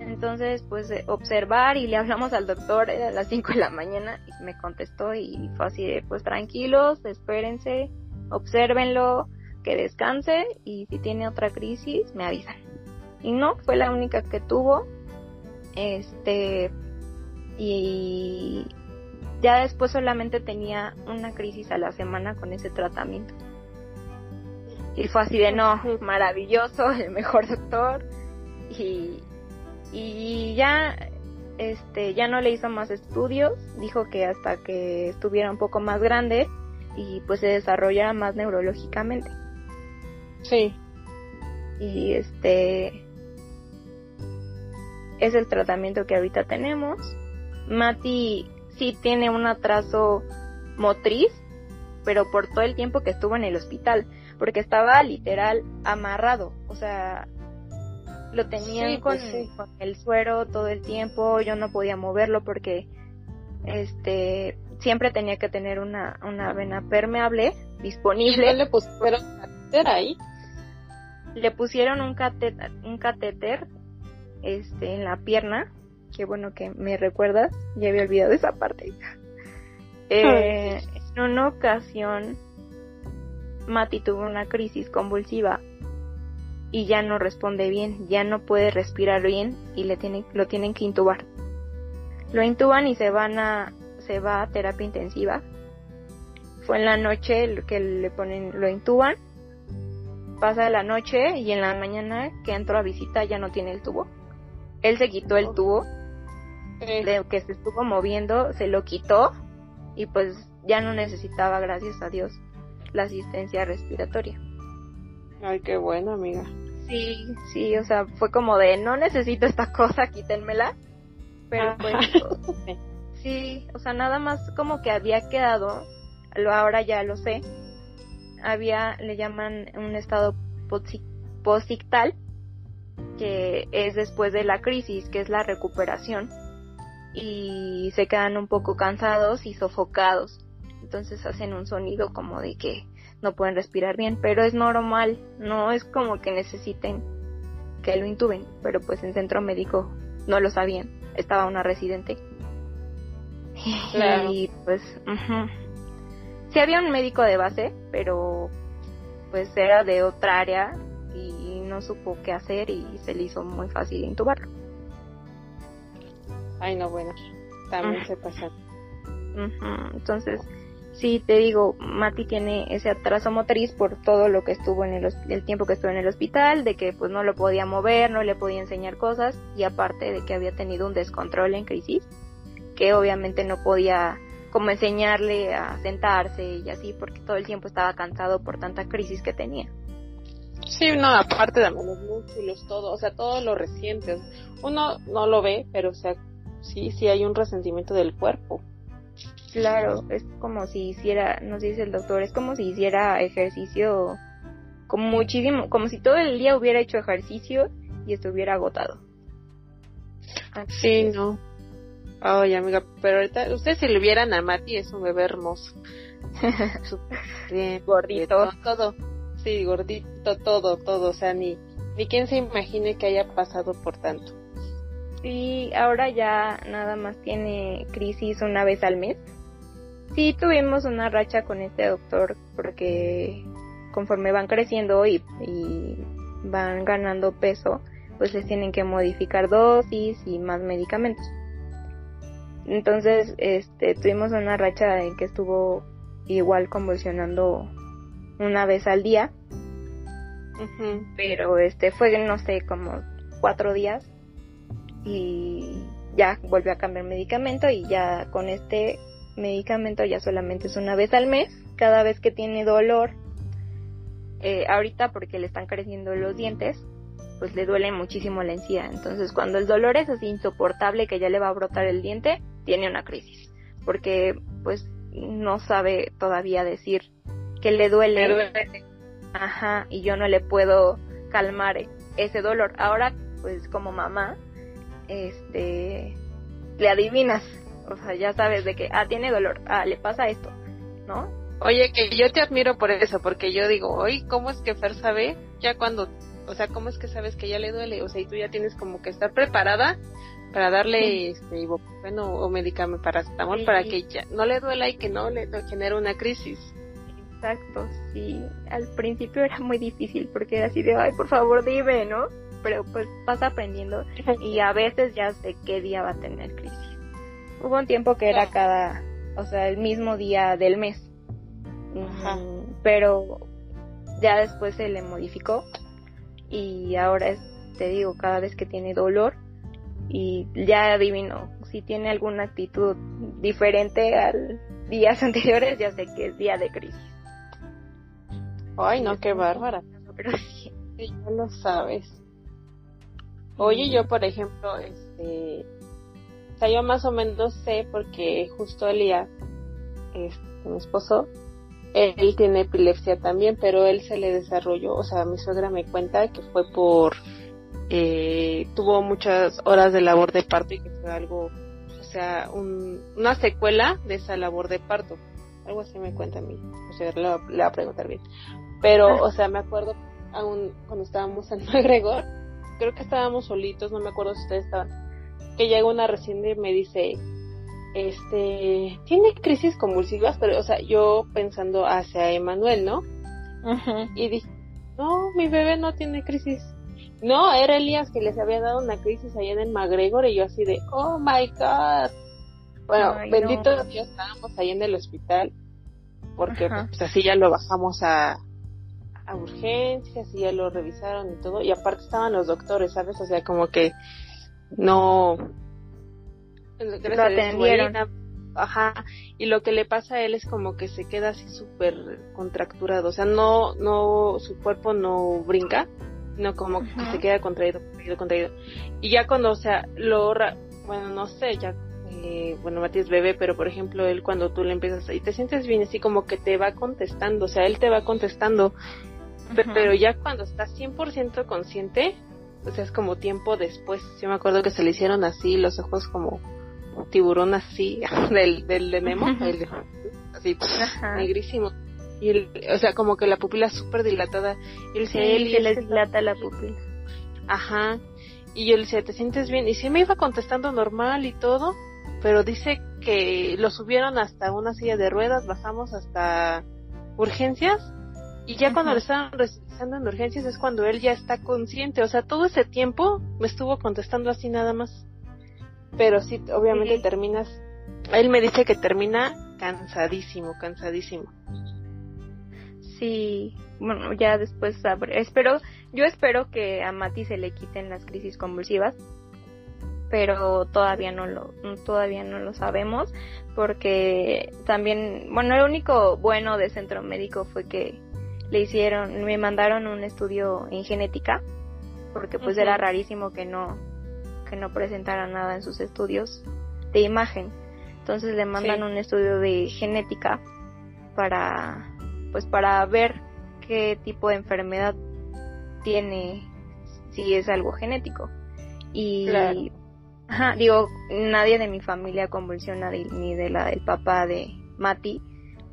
Entonces, pues observar y le hablamos al doctor a las 5 de la mañana y me contestó y fue así de, pues tranquilos, espérense, observenlo, que descanse y si tiene otra crisis me avisan. Y no, fue la única que tuvo. Este, y ya después solamente tenía una crisis a la semana con ese tratamiento. Y fue así de no, maravilloso, el mejor doctor. Y, y ya este, ya no le hizo más estudios, dijo que hasta que estuviera un poco más grande y pues se desarrollara más neurológicamente. Sí. Y este es el tratamiento que ahorita tenemos. Mati sí tiene un atraso motriz, pero por todo el tiempo que estuvo en el hospital, porque estaba literal amarrado, o sea, lo tenían con, pues con, el suero todo el tiempo, yo no podía moverlo porque este siempre tenía que tener una, una vena permeable disponible. ¿Y le pusieron catéter ahí? Le pusieron un catéter, un catéter este en la pierna, que bueno que me recuerdas, ya había olvidado esa parte. Eh, en una ocasión Mati tuvo una crisis convulsiva y ya no responde bien, ya no puede respirar bien y le tienen, lo tienen que intubar. Lo intuban y se van a, se va a terapia intensiva. Fue en la noche que le ponen, lo intuban, pasa la noche y en la mañana que entró a visita ya no tiene el tubo. Él se quitó el tubo, de que se estuvo moviendo, se lo quitó y pues ya no necesitaba, gracias a Dios, la asistencia respiratoria. Ay, qué bueno, amiga. Sí, sí, o sea, fue como de, no necesito esta cosa, quítenmela. Pero pues, sí, o sea, nada más como que había quedado, lo ahora ya lo sé, había, le llaman un estado posictal, que es después de la crisis, que es la recuperación, y se quedan un poco cansados y sofocados. Entonces hacen un sonido como de que no pueden respirar bien, pero es normal, no es como que necesiten que lo intuben, pero pues en centro médico no lo sabían, estaba una residente. Claro. Y pues, uh sí había un médico de base, pero pues era de otra área y no supo qué hacer y se le hizo muy fácil intubarlo. Ay, no, bueno, también Uh. se pasa. Entonces, sí, te digo, Mati tiene ese atraso motriz por todo lo que estuvo en el, tiempo que estuvo en el hospital, de que pues no lo podía mover, no le podía enseñar cosas y aparte de que había tenido un descontrol en crisis, que obviamente no podía como enseñarle a sentarse y así porque todo el tiempo estaba cansado por tanta crisis que tenía. Sí, no, aparte de los músculos, todo, o sea, todo lo reciente. Uno no lo ve, pero, o sea, sí, sí hay un resentimiento del cuerpo. Claro, es como si hiciera, nos dice el doctor, es como si hiciera ejercicio como muchísimo, como si todo el día hubiera hecho ejercicio y estuviera agotado. Así Sí, es. no. Ay, amiga, pero ahorita, ustedes si le vieran a Mati, es un bebé hermoso. Bien, Gordito. Todo. Sí, gordito, todo, todo. O sea, ni, ni quien se imagine que haya pasado por tanto. Y ahora ya nada más tiene crisis una vez al mes. Sí tuvimos una racha con este doctor porque conforme van creciendo y, y van ganando peso, pues les tienen que modificar dosis y más medicamentos. Entonces, este, tuvimos una racha en que estuvo igual convulsionando una vez al día, pero este fue no sé como cuatro días y ya volvió a cambiar medicamento y ya con este medicamento ya solamente es una vez al mes cada vez que tiene dolor eh, ahorita porque le están creciendo los dientes pues le duele muchísimo la encía entonces cuando el dolor es así insoportable que ya le va a brotar el diente tiene una crisis porque pues no sabe todavía decir que le duele Me duele. Ajá, y yo no le puedo calmar ese dolor. Ahora, pues como mamá, este, le adivinas, o sea, ya sabes de que, ah, tiene dolor, ah, le pasa esto, ¿no? Oye, que yo te admiro por eso, porque yo digo, oye, ¿cómo es que Fer sabe? Ya cuando, o sea, ¿cómo es que sabes que ya le duele? O sea, y tú ya tienes como que estar preparada para darle este ibuprofeno o medicamento paracetamol Sí. para que ya no le duela y que no le no genere una crisis. Exacto, sí. Al principio era muy difícil porque era así de, ay, por favor, dime, ¿no? Pero pues vas aprendiendo y a veces ya sé qué día va a tener crisis. Hubo un tiempo que era cada, o sea, el mismo día del mes. Ajá. Mm, Pero ya después se le modificó y ahora es, te digo, cada vez que tiene dolor y ya adivino, si tiene alguna actitud diferente al días anteriores, ya sé que es día de crisis. Ay, no, qué bárbara. Pero sí. ya lo sabes. Oye, yo por ejemplo, este, sea, yo más o menos sé porque justo Elías, este, mi esposo, él tiene epilepsia también, pero él se le desarrolló, o sea, mi suegra me cuenta que fue por, eh, tuvo muchas horas de labor de parto y que fue algo, o sea, una secuela de esa labor de parto. Algo así me cuenta a mí, o sea, le, le va a preguntar bien. Pero, o sea, me acuerdo aún cuando estábamos en McGregor, creo que estábamos solitos, no me acuerdo si ustedes estaban, que llega una recién y me dice, este, tiene crisis convulsivas, pero, o sea, yo pensando hacia Emanuel, ¿no? Y dije, no, mi bebé no tiene crisis. No, era Elías que les había dado una crisis allá en el McGregor y yo así de, oh my god. Bueno, bendito Dios, estábamos ahí en el hospital porque pues así ya lo bajamos a, a urgencias y ya lo revisaron y todo. Y aparte estaban los doctores, ¿sabes? O sea, como que no... Lo atendieron. Ajá, y lo que le pasa a él es como que se queda así súper contracturado, o sea, no, no, su cuerpo no brinca, sino como que se queda contraído, contraído, contraído. Y ya cuando, o sea, lo, bueno, no sé, ya eh, bueno, Matías bebé, pero por ejemplo, él cuando tú le empiezas y te sientes bien, así como que te va contestando, o sea, él te va contestando pero ya cuando estás 100% consciente, o sea, es como tiempo después. Yo me acuerdo que se le hicieron así, los ojos como tiburón así, del, del de Nemo, así, negrísimo. Y o sea, como que la pupila súper dilatada. Y él decía, él se le dilata la pupila. Ajá. Y yo le decía, ¿te sientes bien? Y sí me iba contestando normal y todo, pero dice que lo subieron hasta una silla de ruedas, bajamos hasta urgencias y ya cuando le estaban revisando en urgencias es cuando él ya está consciente. O sea, todo ese tiempo me estuvo contestando así nada más. Pero sí, obviamente terminas. Él me dice que termina cansadísimo, cansadísimo. Sí, bueno, ya después sabré. Espero, yo espero que a Mati se le quiten las crisis convulsivas, pero todavía no lo, todavía no lo sabemos, porque también, bueno, el único bueno de centro médico fue que le hicieron, me mandaron un estudio en genética, porque pues era rarísimo que no, que no presentara nada en sus estudios de imagen. Entonces le mandan un estudio de genética para, pues para ver qué tipo de enfermedad tiene, si es algo genético. Y, digo, nadie de mi familia convulsiona ni de la del papá de Mati,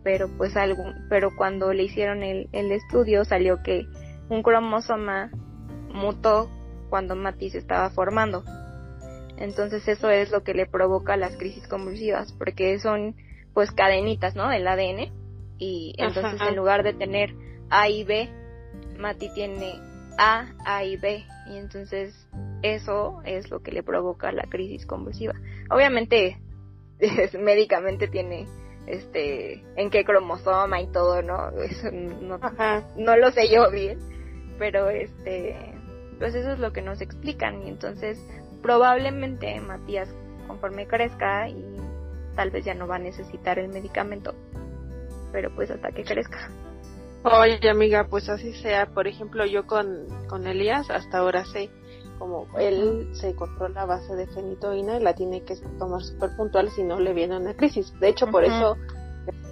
pero pues algo, pero cuando le hicieron el, el estudio salió que un cromosoma mutó cuando Mati se estaba formando. Entonces eso es lo que le provoca las crisis convulsivas, porque son pues cadenitas, ¿no? Del ADN. Y entonces en lugar de tener A y B, Mati tiene A, A y B. Y entonces eso es lo que le provoca la crisis convulsiva. Obviamente médicamente tiene este, en qué cromosoma y todo, ¿no? Eso no, no lo sé yo bien, pero este, pues eso es lo que nos explican y entonces probablemente Matías conforme crezca y tal vez ya no va a necesitar el medicamento, pero pues hasta que crezca. Oye amiga, pues así sea. Por ejemplo, yo con, con Elías hasta ahora sé como él se controla a base de fenitoína y la tiene que tomar súper puntual si no le viene una crisis. De hecho, por eso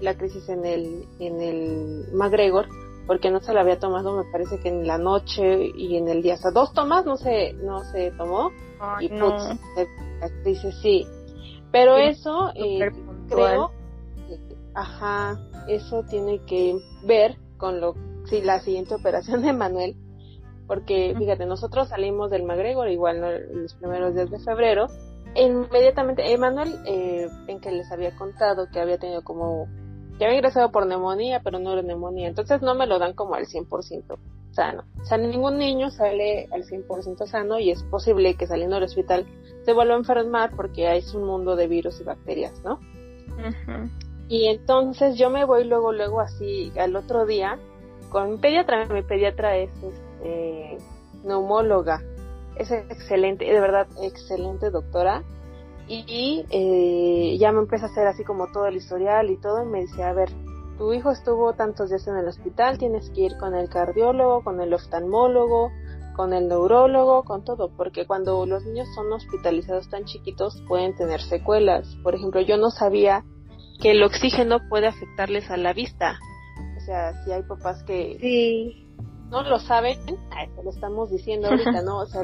la crisis en el, en el McGregor, porque no se la había tomado, me parece que en la noche y en el día. O sea, dos tomas no se, no se tomó. y no. la crisis sí. Pero eso, eh, creo, ajá, eso tiene que ver con lo, si la siguiente operación de Manuel porque fíjate, nosotros salimos del McGregor igual en los primeros días de febrero. Inmediatamente, Emanuel, eh, en que les había contado que había tenido como, que había ingresado por neumonía, pero no era neumonía, entonces no me lo dan como al 100% sano. O sea, ningún niño sale al 100% sano y es posible que saliendo del hospital se vuelva a enfermar porque es un mundo de virus y bacterias, ¿no? Y entonces yo me voy luego, luego así al otro día con mi pediatra. Mi pediatra es eh, neumóloga. es excelente, de verdad, excelente doctora. Y eh, ya me empieza a hacer así como todo el historial y todo, y me dice, a ver, tu hijo estuvo tantos días en el hospital, tienes que ir con el cardiólogo, con el oftalmólogo, con el neurólogo, con todo, porque cuando los niños son hospitalizados tan chiquitos pueden tener secuelas. Por ejemplo, yo no sabía que el oxígeno puede afectarles a la vista. O sea, si hay papás que sí. No lo saben, lo estamos diciendo ahorita, ¿no? O sea,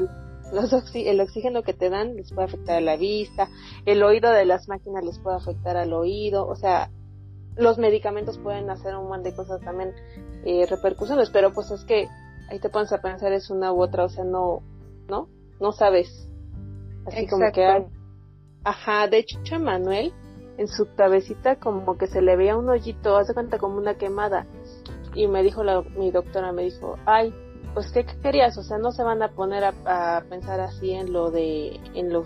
los el oxígeno que te dan les puede afectar a la vista, el oído de las máquinas les puede afectar al oído, o sea, los medicamentos pueden hacer un montón de cosas también eh, repercusiones, pero pues es que ahí te pones a pensar es una u otra, o sea, no, ¿no? No sabes. Así como que hay. Ajá, de hecho, Manuel, en su cabecita como que se le veía un hoyito, hace cuenta como una quemada. Y me dijo la, mi doctora, me dijo, ay, pues qué querías, o sea, no se van a poner a, pensar así en lo de, en lo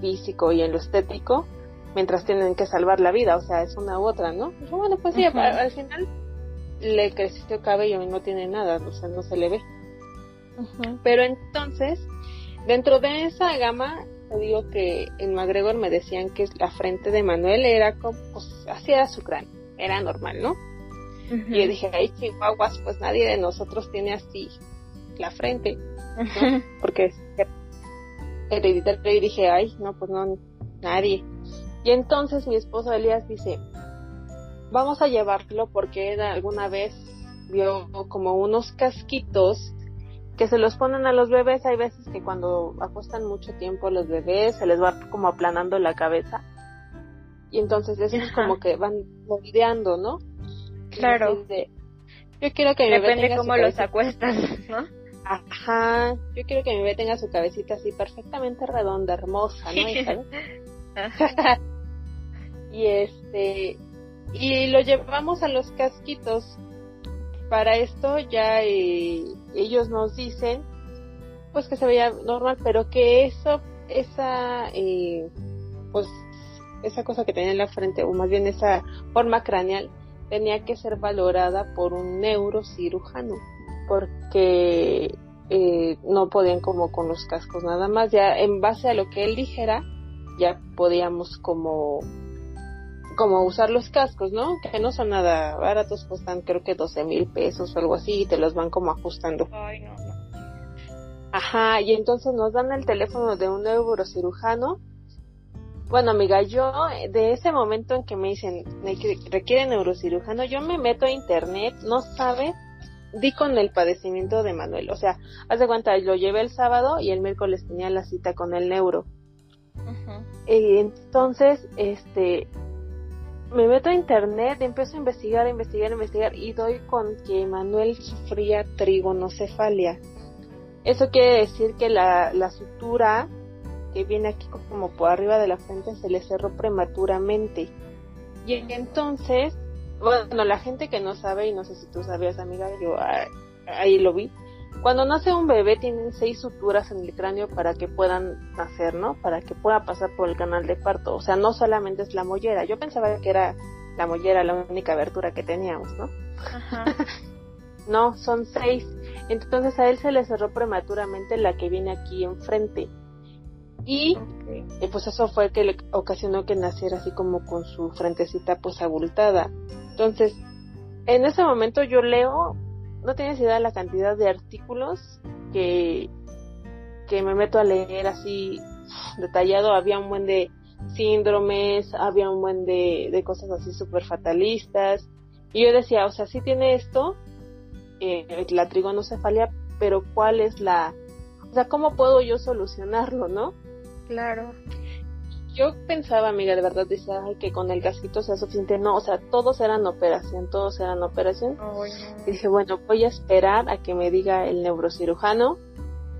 físico y en lo estético, mientras tienen que salvar la vida, o sea, es una u otra, ¿no? bueno, pues sí, al, final le creció el cabello y no tiene nada, o sea, no se le ve. Pero entonces, dentro de esa gama, digo que en McGregor me decían que la frente de Manuel era como, pues así era su cráneo, era normal, ¿no? Y yo dije, ay, chihuahuas, pues nadie de nosotros tiene así la frente, porque es hereditario. Y dije, ay, no, pues no, nadie. Y entonces mi esposo Elías dice, vamos a llevarlo porque él alguna vez vio como unos casquitos que se los ponen a los bebés. Hay veces que cuando acuestan mucho tiempo los bebés se les va como aplanando la cabeza. Y entonces eso es como que van moldeando, ¿no? Claro. yo quiero que mi Depende bebé cómo los acuestas, ¿no? Ajá, yo quiero que mi bebé tenga su cabecita así perfectamente redonda, hermosa, ¿no? y este, y lo llevamos a los casquitos. Para esto ya eh, ellos nos dicen, pues que se veía normal, pero que eso, esa, eh, pues esa cosa que tenía en la frente, o más bien esa forma craneal, tenía que ser valorada por un neurocirujano porque eh, no podían como con los cascos nada más, ya en base a lo que él dijera, ya podíamos como como usar los cascos, ¿no? Que no son nada baratos, cuestan creo que 12 mil pesos o algo así y te los van como ajustando. Ay, no, no. Ajá, y entonces nos dan el teléfono de un neurocirujano. Bueno, amiga, yo de ese momento en que me dicen requiere neurocirujano, yo me meto a internet, no sabe di con el padecimiento de Manuel. O sea, haz de cuenta, lo llevé el sábado y el miércoles tenía la cita con el neuro. Y entonces, este, me meto a internet, empiezo a investigar, a investigar, a investigar y doy con que Manuel sufría trigonocefalia. Eso quiere decir que la, la sutura que viene aquí como por arriba de la frente se le cerró prematuramente. Y entonces bueno, la gente que no sabe, y no sé si tú sabías, amiga, yo ah, ahí lo vi. Cuando nace un bebé tienen seis suturas en el cráneo para que puedan nacer, ¿no? Para que pueda pasar por el canal de parto. O sea, no solamente es la mollera. Yo pensaba que era la mollera la única abertura que teníamos, ¿no? Ajá. no, son seis. Entonces a él se le cerró prematuramente la que viene aquí enfrente. Y pues eso fue que le ocasionó que naciera así como con su frentecita pues abultada. Entonces, en ese momento yo leo, no tienes idea de la cantidad de artículos que, que me meto a leer así detallado. Había un buen de síndromes, había un buen de, de cosas así súper fatalistas. Y yo decía, o sea, sí tiene esto, eh, la trigonocefalia, pero ¿cuál es la... O sea, ¿cómo puedo yo solucionarlo, no? Claro yo pensaba, amiga, de verdad, que con el casquito sea suficiente. No, o sea, todos eran operación, todos eran operación. Y dije, bueno, voy a esperar a que me diga el neurocirujano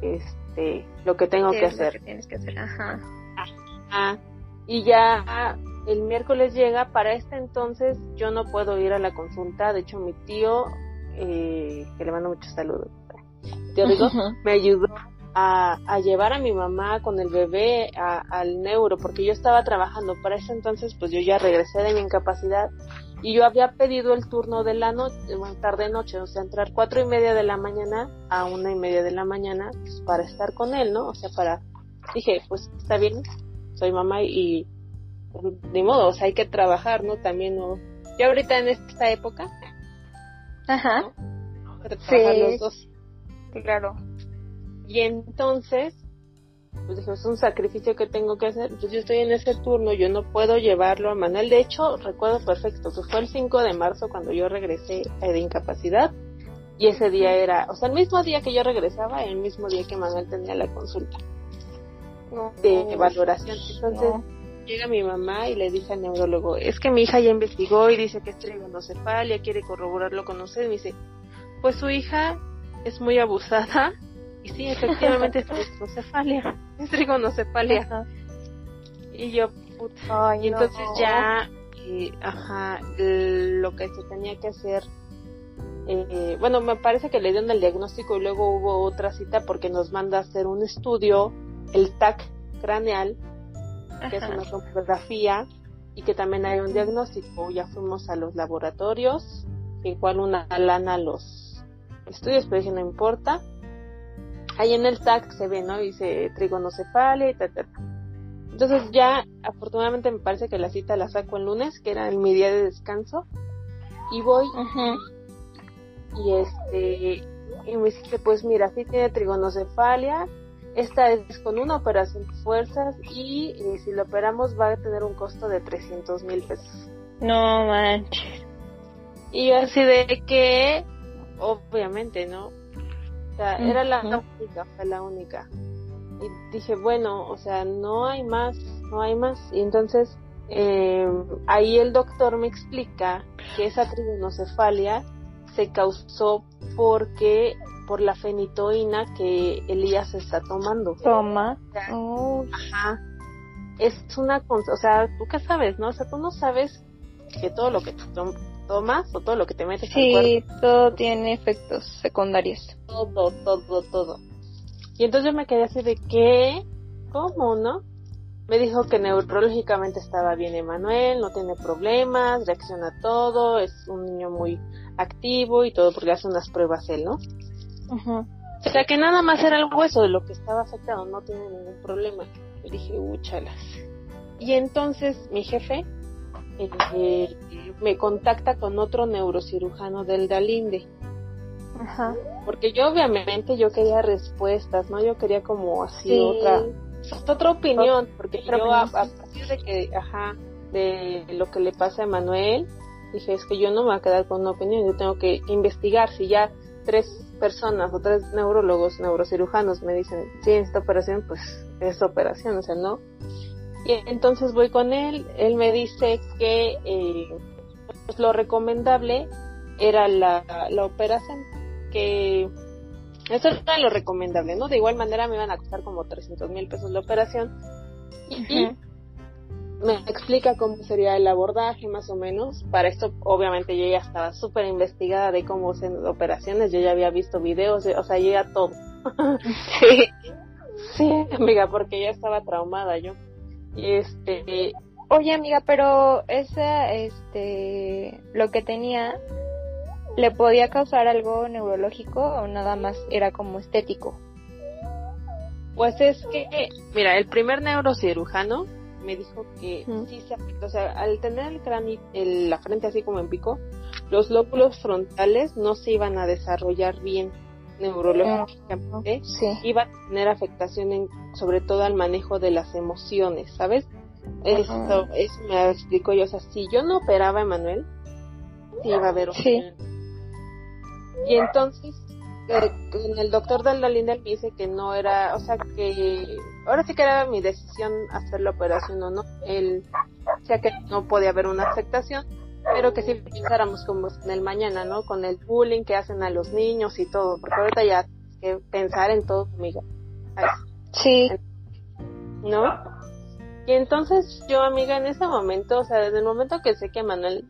este, lo que tengo que hacer. tienes que hacer, ajá. Y ya el miércoles llega, para este entonces yo no puedo ir a la consulta. De hecho, mi tío, eh, que le mando muchos saludos, tío digo, me ayudó a, a, llevar a mi mamá con el bebé al neuro, porque yo estaba trabajando. Para ese entonces, pues yo ya regresé de mi incapacidad y yo había pedido el turno de la noche, tarde-noche, o sea, entrar cuatro y media de la mañana a una y media de la mañana pues, para estar con él, ¿no? O sea, para. Dije, pues está bien, soy mamá y. de modo, o sea, hay que trabajar, ¿no? También, ¿no? Ya ahorita en esta época. Ajá. Sí. los dos. Claro. Y entonces, pues dije, es un sacrificio que tengo que hacer. Pues yo estoy en ese turno, yo no puedo llevarlo a Manuel. De hecho, recuerdo perfecto que fue el 5 de marzo cuando yo regresé de incapacidad. Y ese día era, o sea, el mismo día que yo regresaba, el mismo día que Manuel tenía la consulta de valoración. Entonces, llega mi mamá y le dice al neurólogo, es que mi hija ya investigó y dice que es trigonocefalia, quiere corroborarlo con usted. Y me dice, pues su hija es muy abusada y sí, efectivamente es trigonocefalia. Es trigonocefalia. Y yo, puta. y entonces ya, eh, ajá, lo que se tenía que hacer. Eh, bueno, me parece que le dieron el diagnóstico y luego hubo otra cita porque nos manda a hacer un estudio, el TAC craneal, que es una tomografía y que también hay un diagnóstico. Ya fuimos a los laboratorios, igual una lana los estudios, pero dije no importa ahí en el TAC se ve, ¿no? Dice trigonocefalia y tal, tal. Entonces ya, afortunadamente me parece que la cita la saco el lunes, que era mi día de descanso, y voy y este y me dice, pues mira, sí tiene trigonocefalia, esta es con una operación de fuerzas y, y si lo operamos va a tener un costo de 300 mil pesos. No manches. Y yo así de que, obviamente, ¿no? Era la, única, fue la única. Y dije, bueno, o sea, no hay más, no hay más. Y entonces eh, ahí el doctor me explica que esa trigonocefalia se causó porque por la fenitoína que Elías está tomando. Toma. Ajá. Es una, o sea, tú qué sabes, ¿no? O sea, tú no sabes que todo lo que tomas o todo lo que te metes sí, cuerpo. todo tiene efectos secundarios. Todo, todo, todo. Y entonces yo me quedé así de ¿qué? ¿Cómo, no? Me dijo que neurológicamente estaba bien Emanuel, no tiene problemas, reacciona a todo, es un niño muy activo y todo porque hace unas pruebas él, ¿no? O sea que nada más era el hueso de lo que estaba afectado, no tiene ningún problema. Y dije, úchalas. Y entonces mi jefe eh, me contacta con otro neurocirujano del Dalinde. Ajá. Porque yo obviamente yo quería respuestas, ¿no? Yo quería como así otra otra opinión, porque yo a, partir de que, ajá, de lo que le pasa a Manuel, dije, es que yo no me voy a quedar con una opinión, yo tengo que investigar si ya tres personas o tres neurólogos, neurocirujanos me dicen, sí, esta operación, pues es operación, o sea, no. Y entonces voy con él, él me dice que eh, pues lo recomendable era la, la operación, que eso era lo recomendable, ¿no? De igual manera me iban a costar como 300 mil pesos la operación. Y me explica cómo sería el abordaje más o menos. Para esto, obviamente, yo ya estaba súper investigada de cómo se operaciones. Yo ya había visto videos, o sea, yo ya todo. sí. Sí, amiga, porque ya estaba traumada yo. Y este, oye amiga, pero esa, este, lo que tenía, ¿le podía causar algo neurológico o nada más era como estético? Pues es que, mira, el primer neurocirujano me dijo que sí se afectó, o sea, al tener el cráneo, la frente así como en pico, los lóbulos frontales no se iban a desarrollar bien neurológicamente, sí. iba a tener afectación en, sobre todo al manejo de las emociones, ¿sabes? Esto, eso me explico yo, o sea, si yo no operaba a Emanuel, sí iba a haber sí. Y entonces, eh, el doctor de la Linda me dice que no era, o sea, que ahora sí que era mi decisión hacer la operación o no. Él, o sea, que no podía haber una afectación, pero que si pensáramos como en el mañana, ¿no? Con el bullying que hacen a los niños y todo, porque ahorita ya que pensar en todo, amiga. Sí. ¿No? Y entonces yo, amiga, en ese momento, o sea, desde el momento que sé que Manuel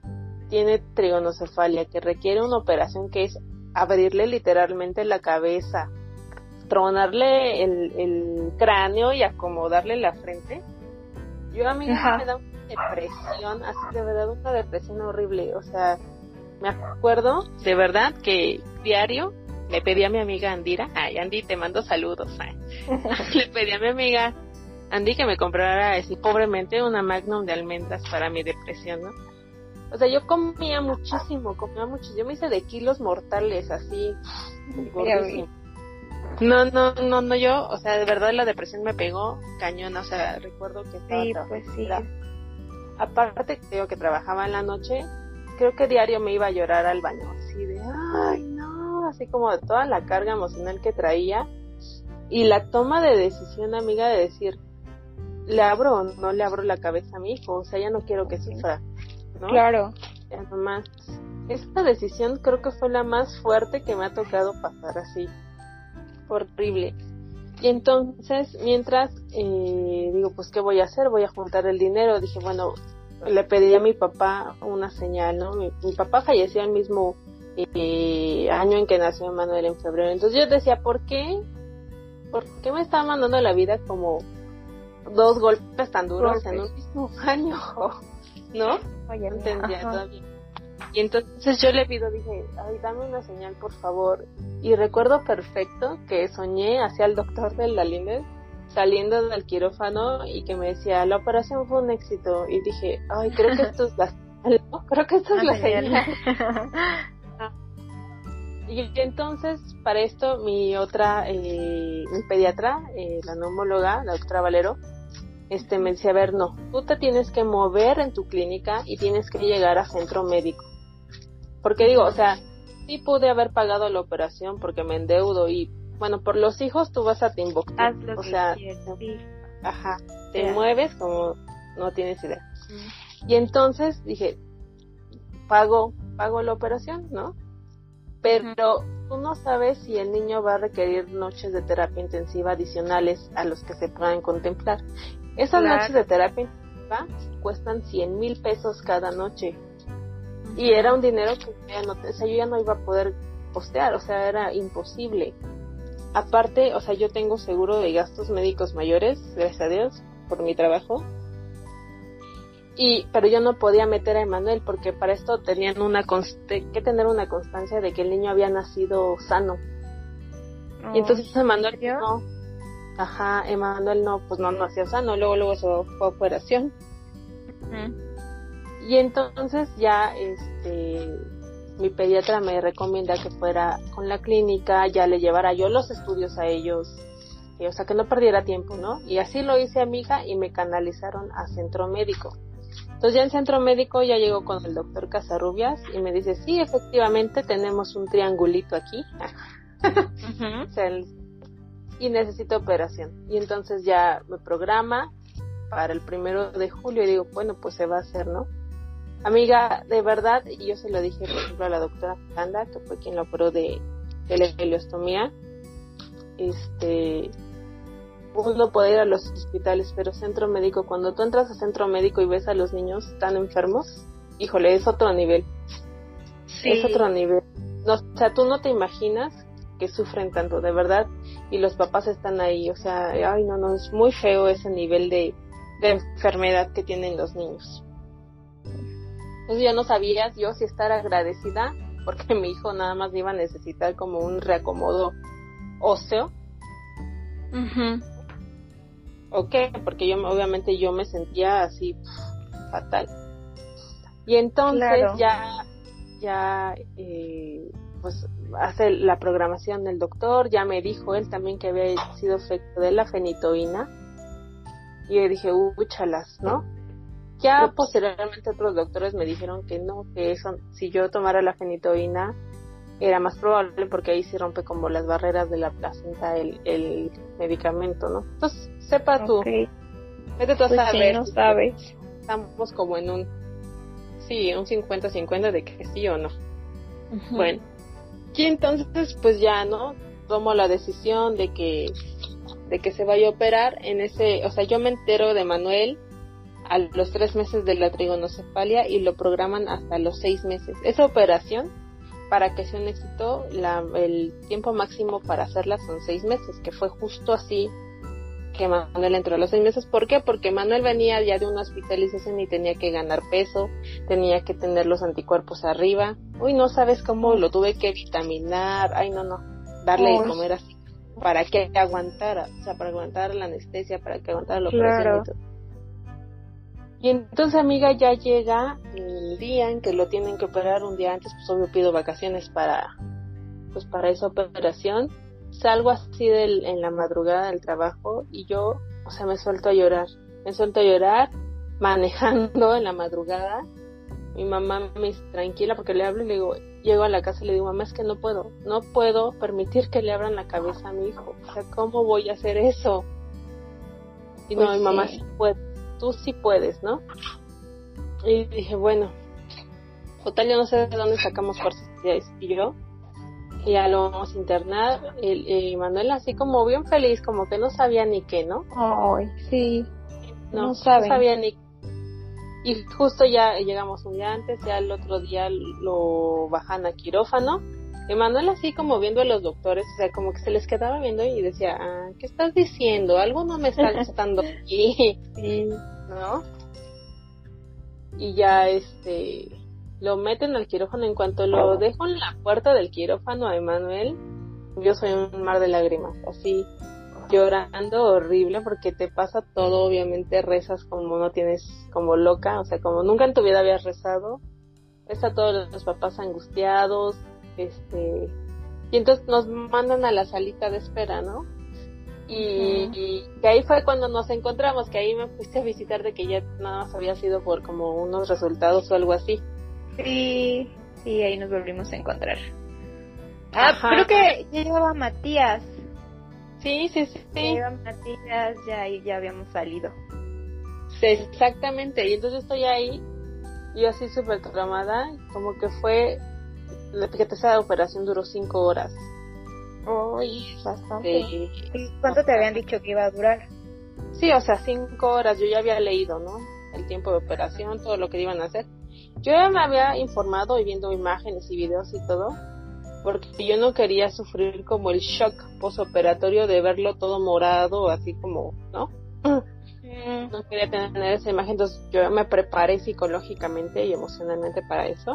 tiene trigonocefalia, que requiere una operación que es abrirle literalmente la cabeza, tronarle el, el cráneo y acomodarle la frente. Yo a mí me da una depresión, así de verdad una depresión horrible. O sea, me acuerdo de verdad que diario le pedí a mi amiga Andira, ay Andy, te mando saludos, le pedí a mi amiga Andy que me comprara así pobremente una magnum de almendras para mi depresión, ¿no? O sea, yo comía muchísimo, comía mucho. Yo me hice de kilos mortales, así, No, no, no, no, yo, o sea, de verdad la depresión me pegó cañón, o sea, recuerdo que estaba... Sí, pues sí. Aparte, creo que trabajaba en la noche, creo que diario me iba a llorar al baño, así de, ay, no, así como de toda la carga emocional que traía. Y la toma de decisión, amiga, de decir, ¿le abro o no le abro la cabeza a mi hijo? O sea, ya no quiero que sufra. Claro. Ya nomás. Esta decisión creo que fue la más fuerte que me ha tocado pasar así. Horrible. Y entonces, mientras, eh, digo, pues, ¿qué voy a hacer? Voy a juntar el dinero. Dije, bueno, le pedí a mi papá una señal, ¿no? Mi, papá falleció el mismo eh, año en que nació Manuel en febrero. Entonces yo decía, ¿por qué? ¿Por qué me está mandando la vida como dos golpes tan duros en un mismo año? ¿no? entendía todavía. Y entonces yo le pido, dije, ay, dame una señal, por favor. Y recuerdo perfecto que soñé hacia el doctor del Dalines saliendo del quirófano y que me decía, la operación fue un éxito. Y dije, ay, creo que esto es la señal, Creo que esto es la señal. y entonces, para esto, mi otra, eh, mi pediatra, eh, la neumóloga, la doctora Valero, este, me decía, a ver, no, tú te tienes que mover en tu clínica y tienes que llegar a centro médico. Porque digo, o sea, sí pude haber pagado la operación porque me endeudo y, bueno, por los hijos tú vas a Timbuktu. o sea, ajá, te mueves como no tienes idea. Y entonces dije, pago, pago la operación, ¿no? Pero tú no sabes si el niño va a requerir noches de terapia intensiva adicionales a los que se puedan contemplar. Esas noches de terapia cuestan 100 mil pesos cada noche. Y era un dinero que ya no, o sea, yo ya no iba a poder postear, o sea, era imposible. Aparte, o sea, yo tengo seguro de gastos médicos mayores, gracias a Dios, por mi trabajo. Y, pero yo no podía meter a Emanuel porque para esto tenían una que tener una constancia de que el niño había nacido sano. y entonces Emanuel no, Ajá, Emanuel no, pues no nació sano, luego luego se fue operación. Y entonces ya este mi pediatra me recomienda que fuera con la clínica, ya le llevara yo los estudios a ellos, o sea que no perdiera tiempo, ¿no? Y así lo hice amiga y me canalizaron a centro médico. Entonces ya en centro médico ya llegó con el doctor Casarrubias y me dice, sí, efectivamente tenemos un triangulito aquí. o sea, el y necesito operación. Y entonces ya me programa para el primero de julio y digo, bueno, pues se va a hacer, ¿no? Amiga, de verdad, y yo se lo dije, por ejemplo, a la doctora Fernanda, que fue quien lo operó de, de la heliostomía, este, uno puede ir a los hospitales, pero centro médico, cuando tú entras a centro médico y ves a los niños tan enfermos, híjole, es otro nivel. Sí. Es otro nivel. No, o sea, tú no te imaginas que sufren tanto, de verdad, y los papás están ahí, o sea, ay, no, no, es muy feo ese nivel de, enfermedad que tienen los niños. Entonces ya no sabía yo si estar agradecida porque mi hijo nada más iba a necesitar como un reacomodo óseo. ¿O qué? Porque yo obviamente yo me sentía así fatal. Y entonces ya ya eh, pues hace la programación del doctor, ya me dijo él también que había sido efecto de la fenitoína. Y yo dije, úchalas, ¿no? Ya posteriormente otros doctores me dijeron que no, que eso, si yo tomara la fenitoína, era más probable porque ahí se rompe como las barreras de la placenta el, el medicamento, ¿no? Entonces, sepa tú. Vete tú a pues no sabes. Estamos como en un, sí, un 50-50 de que sí o no. Bueno, y entonces pues ya, ¿no? Tomo la decisión de que, de que se vaya a operar en ese, o sea, yo me entero de Manuel a los tres meses de la trigonocefalia y lo programan hasta los seis meses. Esa operación para que sea un éxito, la, el tiempo máximo para hacerla son seis meses, que fue justo así que Manuel entró a los seis meses. ¿Por qué? Porque Manuel venía ya de una hospitalización y tenía que ganar peso, tenía que tener los anticuerpos arriba. Uy, no sabes cómo lo tuve que vitaminar. Ay, no, no. Darle de comer así. Para que aguantara, o sea, para aguantar la anestesia, para que aguantara la operación y todo. Y entonces, amiga, ya llega el día en que lo tienen que operar un día antes, pues obvio pido vacaciones para, pues para esa operación. Salgo así del, en la madrugada del trabajo y yo, o sea, me suelto a llorar. Me suelto a llorar manejando en la madrugada. Mi mamá me dice, tranquila, porque le hablo y le digo, llego a la casa y le digo, mamá, es que no puedo, no puedo permitir que le abran la cabeza a mi hijo. O sea, ¿cómo voy a hacer eso? Y no, pues mi mamá sí puede tú sí puedes, ¿no? Y dije, bueno, total, yo no sé de dónde sacamos fuerzas y yo. Y ya lo vamos a internar. Y, Manuel así como bien feliz, como que no sabía ni qué, ¿no? Ay, sí. No, no, sabía ni Y justo ya llegamos un día antes, ya el otro día lo bajan a quirófano. Y Manuel así como viendo a los doctores, o sea, como que se les quedaba viendo y decía, ah, ¿qué estás diciendo? Algo no me está gustando aquí. Sí. ¿no? Y ya este lo meten al quirófano en cuanto lo dejo en la puerta del quirófano a Emanuel, yo soy un mar de lágrimas, así llorando horrible porque te pasa todo, obviamente rezas como no tienes como loca, o sea, como nunca en tu vida habías rezado. Ves a todos los papás angustiados, este y entonces nos mandan a la salita de espera, ¿no? Y, que ahí fue cuando nos encontramos, que ahí me fuiste a visitar de que ya nada más había sido por como unos resultados o algo así. Sí, sí, ahí nos volvimos a encontrar. Ah, creo que ya llevaba Matías. Sí, sí, sí. Ya Matías, ya ahí ya habíamos salido. Sí, exactamente, y entonces estoy ahí, yo así súper tramada, como que fue, fíjate, esa operación duró cinco horas. Uy, bastante. ¿Cuánto te habían dicho que iba a durar? Sí, o sea, cinco horas. Yo ya había leído, ¿no? El tiempo de operación, todo lo que iban a hacer. Yo ya me había informado y viendo imágenes y videos y todo, porque yo no quería sufrir como el shock posoperatorio de verlo todo morado, así como, ¿no? Mm. No quería tener esa imagen, entonces yo me preparé psicológicamente y emocionalmente para eso.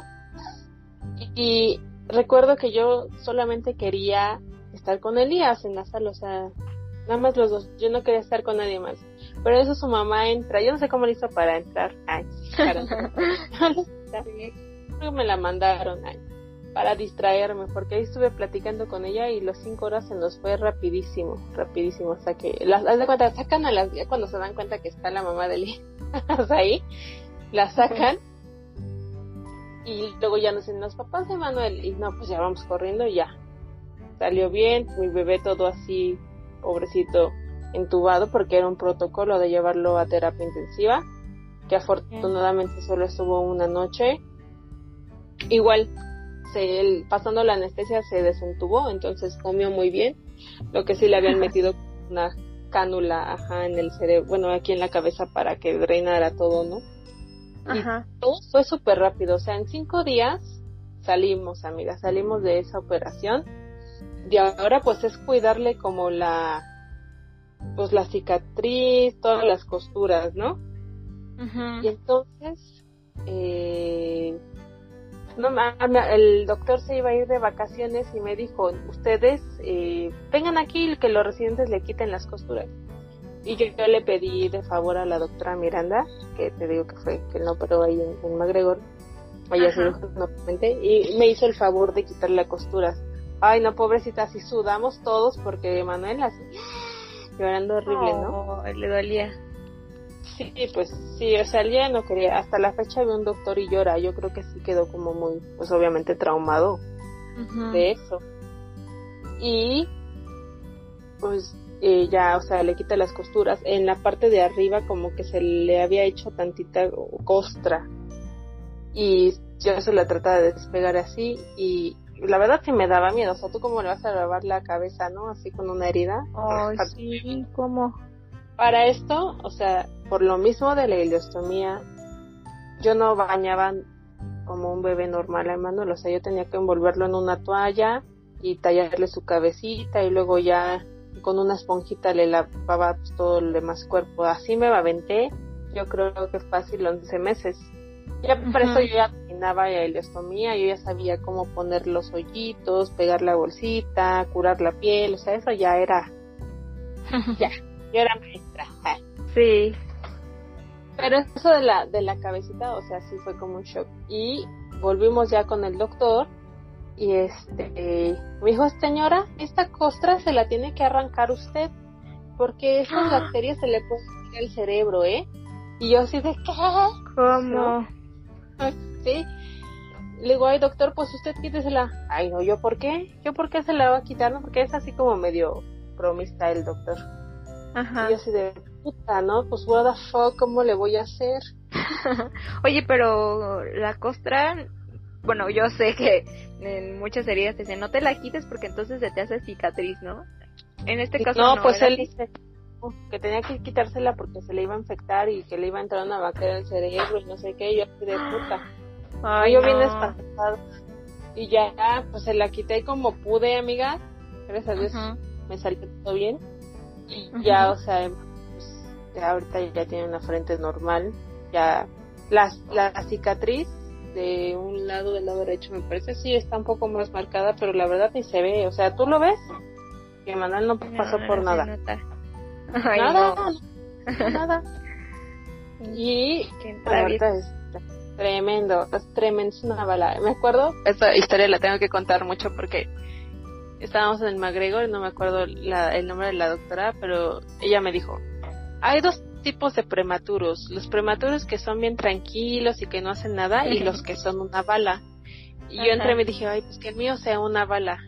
Y recuerdo que yo solamente quería estar con Elías en la sala, o sea, nada más los dos, yo no quería estar con nadie más. Pero eso su mamá entra, yo no sé cómo le hizo para entrar, ay, me la mandaron, para distraerme, porque ahí estuve platicando con ella y los cinco horas se nos fue rapidísimo, rapidísimo, hasta que, las, de cuenta, sacan a las, cuando se dan cuenta que está la mamá de Elías. Ahí, la sacan. Y luego ya nos dicen los papás de Manuel y no, pues ya vamos corriendo y ya, salió bien, mi bebé todo así, pobrecito, entubado porque era un protocolo de llevarlo a terapia intensiva, que afortunadamente solo estuvo una noche. Igual, se, pasando la anestesia se desentubó, entonces comió muy bien, lo que sí le habían metido una cánula ajá, en el cerebro, bueno, aquí en la cabeza para que drenara todo, ¿no? Ajá. todo fue súper rápido, o sea, en cinco días salimos, amiga, salimos de esa operación y ahora pues es cuidarle como la pues la cicatriz, todas las costuras, ¿no? Y entonces eh, no, el doctor se iba a ir de vacaciones y me dijo, ustedes eh, vengan aquí que los residentes le quiten las costuras. Y yo, le pedí de favor a la doctora Miranda, que te digo que fue que no pero ahí en, en McGregor, ella se y me hizo el favor de quitarle las costuras. Ay, no, pobrecita, así sudamos todos porque Manuel así llorando horrible, ¿no? Le dolía. Sí, pues sí, o sea, él ya no quería, hasta la fecha ve un doctor y llora, yo creo que sí quedó como muy, pues obviamente traumado de eso. Y pues eh, ya, o sea, le quita las costuras, en la parte de arriba como que se le había hecho tantita costra y yo se la trataba de despegar así y la verdad sí me daba miedo, o sea, tú cómo le vas a lavar la cabeza, ¿no? Así con una herida. Ay, sí, ¿cómo? Para esto, o sea, por lo mismo de la ileostomía, yo no bañaba como un bebé normal a Emanuel, o sea, yo tenía que envolverlo en una toalla y tallarle su cabecita y luego ya con una esponjita le lavaba pues, todo el demás cuerpo. Así me aventé, yo creo que fácil 11 meses. Ya por eso yo ya terminaba la ileostomía, yo ya sabía cómo poner los hoyitos, pegar la bolsita, curar la piel, o sea, eso ya era, ya, yo era maestra. Sí. Pero eso de la, de la cabecita, o sea, sí fue como un shock. Y volvimos ya con el doctor y este me dijo, señora, esta costra se la tiene que arrancar usted porque esas ¡Ah! bacterias se le pueden al cerebro, ¿eh? Y yo así de, ¿qué? ¿Cómo? Sí. Le digo, ay doctor, pues usted quítesela. Ay no, ¿yo por qué? ¿Yo por qué se la va a quitar? No, porque es así como medio bromista el doctor. Ajá. Y yo así de, puta, ¿no? Pues what the fuck, ¿cómo le voy a hacer? Oye, pero la costra, bueno, yo sé que en muchas heridas te dicen, no te la quites porque entonces se te hace cicatriz, ¿no? En este caso no. pues él dice que tenía que quitársela porque se le iba a infectar y que le iba a entrar una bacteria al cerebro y no sé qué, y yo así de puta. Ay, yo vine espantado. Y ya, pues se la quité como pude, amiga. Gracias a Dios me salió todo bien. Y ya, o sea, ahorita ya tiene una frente normal, ya la, la cicatriz de un lado del lado derecho me parece sí está un poco más marcada, pero la verdad ni se ve, o sea, ¿tú lo ves? Que Manuel no pasó por nada. nada, nada. Y ahorita es tremendo, es tremendo, es una bala. Me acuerdo, esta historia la tengo que contar mucho porque estábamos en el McGregor, no me acuerdo el nombre de la doctora, pero ella me dijo, hay dos tipos de prematuros, los prematuros que son bien tranquilos y que no hacen nada y los que son una bala. Y yo entré y me dije, ay, pues que el mío sea una bala.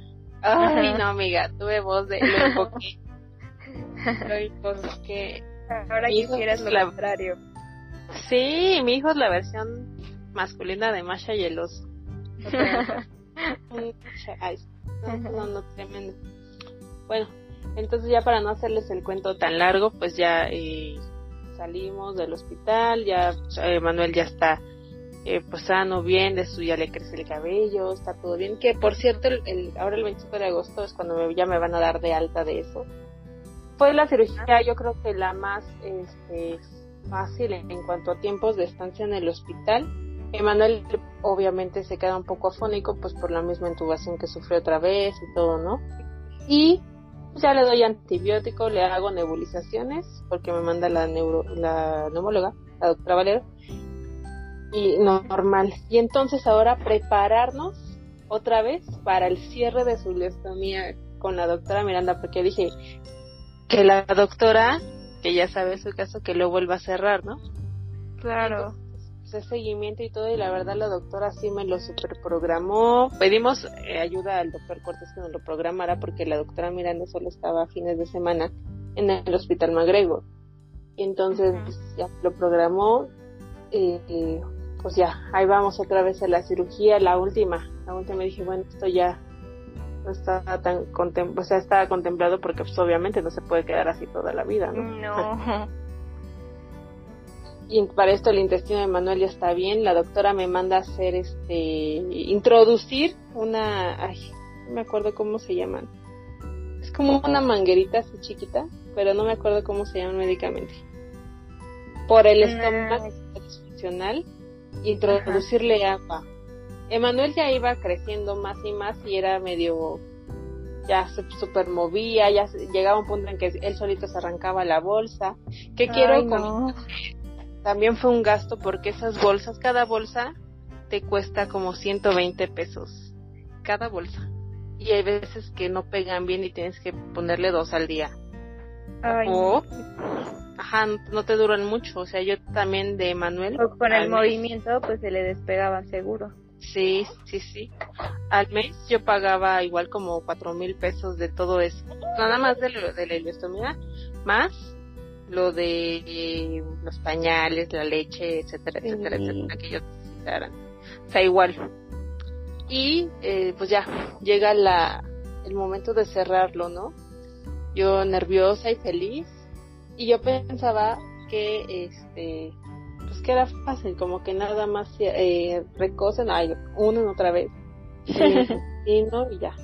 Ay, no, amiga, tuve voz de lo invoqué. lo invoqué. Ahora quisieras lo contrario. Sí, mi hijo es la versión masculina de Masha y el oso. no, no, tremendo. Bueno, entonces ya para no hacerles el cuento tan largo, pues ya eh, salimos del hospital, ya eh, Manuel ya está eh, pues sano, bien, de su ya le crece el cabello, está todo bien. Que por cierto, el, ahora el 25 de agosto es cuando ya me van a dar de alta de eso. Fue la cirugía, yo creo que la más este, fácil en, cuanto a tiempos de estancia en el hospital. Emanuel obviamente se queda un poco afónico, pues por la misma intubación que sufrió otra vez y todo, ¿no? Y ya le doy antibiótico, le hago nebulizaciones, porque me manda la, neuro, la neumóloga, la doctora Valero, y normal. Y entonces ahora prepararnos otra vez para el cierre de su lestomía con la doctora Miranda, porque dije que la doctora, que ya sabe su caso, que lo vuelva a cerrar, ¿no? Claro seguimiento y todo y la verdad la doctora sí me lo superprogramó. Pedimos eh, ayuda al doctor Cortés que nos lo programara porque la doctora Miranda solo estaba a fines de semana en el hospital Magrego. Y entonces ya lo programó y pues ya, ahí vamos otra vez a la cirugía, la última. La última me dije, bueno, esto ya no está tan o sea, está contemplado porque pues, obviamente no se puede quedar así toda la vida, ¿no? No. y para esto el intestino de Manuel ya está bien. La doctora me manda a hacer este, introducir una, ay, no me acuerdo cómo se llaman. Es como una manguerita así chiquita, pero no me acuerdo cómo se llama médicamente. Por el estómago disfuncional, introducirle agua. Emanuel ya iba creciendo más y más y era medio ya se super movía, ya llegaba un punto en que él solito se arrancaba la bolsa. ¿Qué quiero no también fue un gasto porque esas bolsas, cada bolsa te cuesta como 120 pesos. Cada bolsa. Y hay veces que no pegan bien y tienes que ponerle dos al día. o, ajá, no te duran mucho. O sea, yo también de Manuel. O con el movimiento, pues se le despegaba seguro. Sí, sí, sí. Al mes yo pagaba igual como cuatro mil pesos de todo eso. Nada más de, de la ilustromía, más lo de eh, los pañales, la leche, etcétera, etcétera, etcétera, que ellos necesitaran. O sea, igual. Y eh, pues ya, llega la, el momento de cerrarlo, ¿no? Yo nerviosa y feliz. Y yo pensaba que, este, pues pues que era fácil, como que nada más eh, recosen, ay, unen otra vez, y, no, y ya.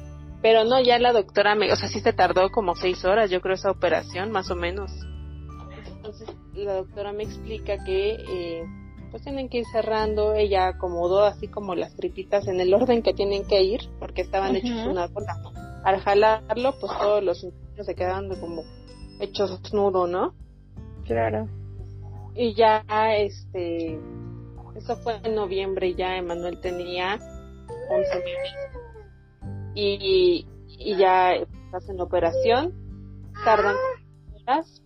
Pero no, ya la doctora me, o sea, sí se tardó como seis horas, yo creo, esa operación, más o menos. La doctora me explica que, eh, pues tienen que ir cerrando, ella acomodó así como las tripitas en el orden que tienen que ir, porque estaban hechos una bola. Al jalarlo, pues todos los intestinos se quedaban como hechos nudo, ¿no? Claro. Y ya, este, eso fue en noviembre, ya Emanuel tenía 11 meses. Y, y ya hacen la operación, tardan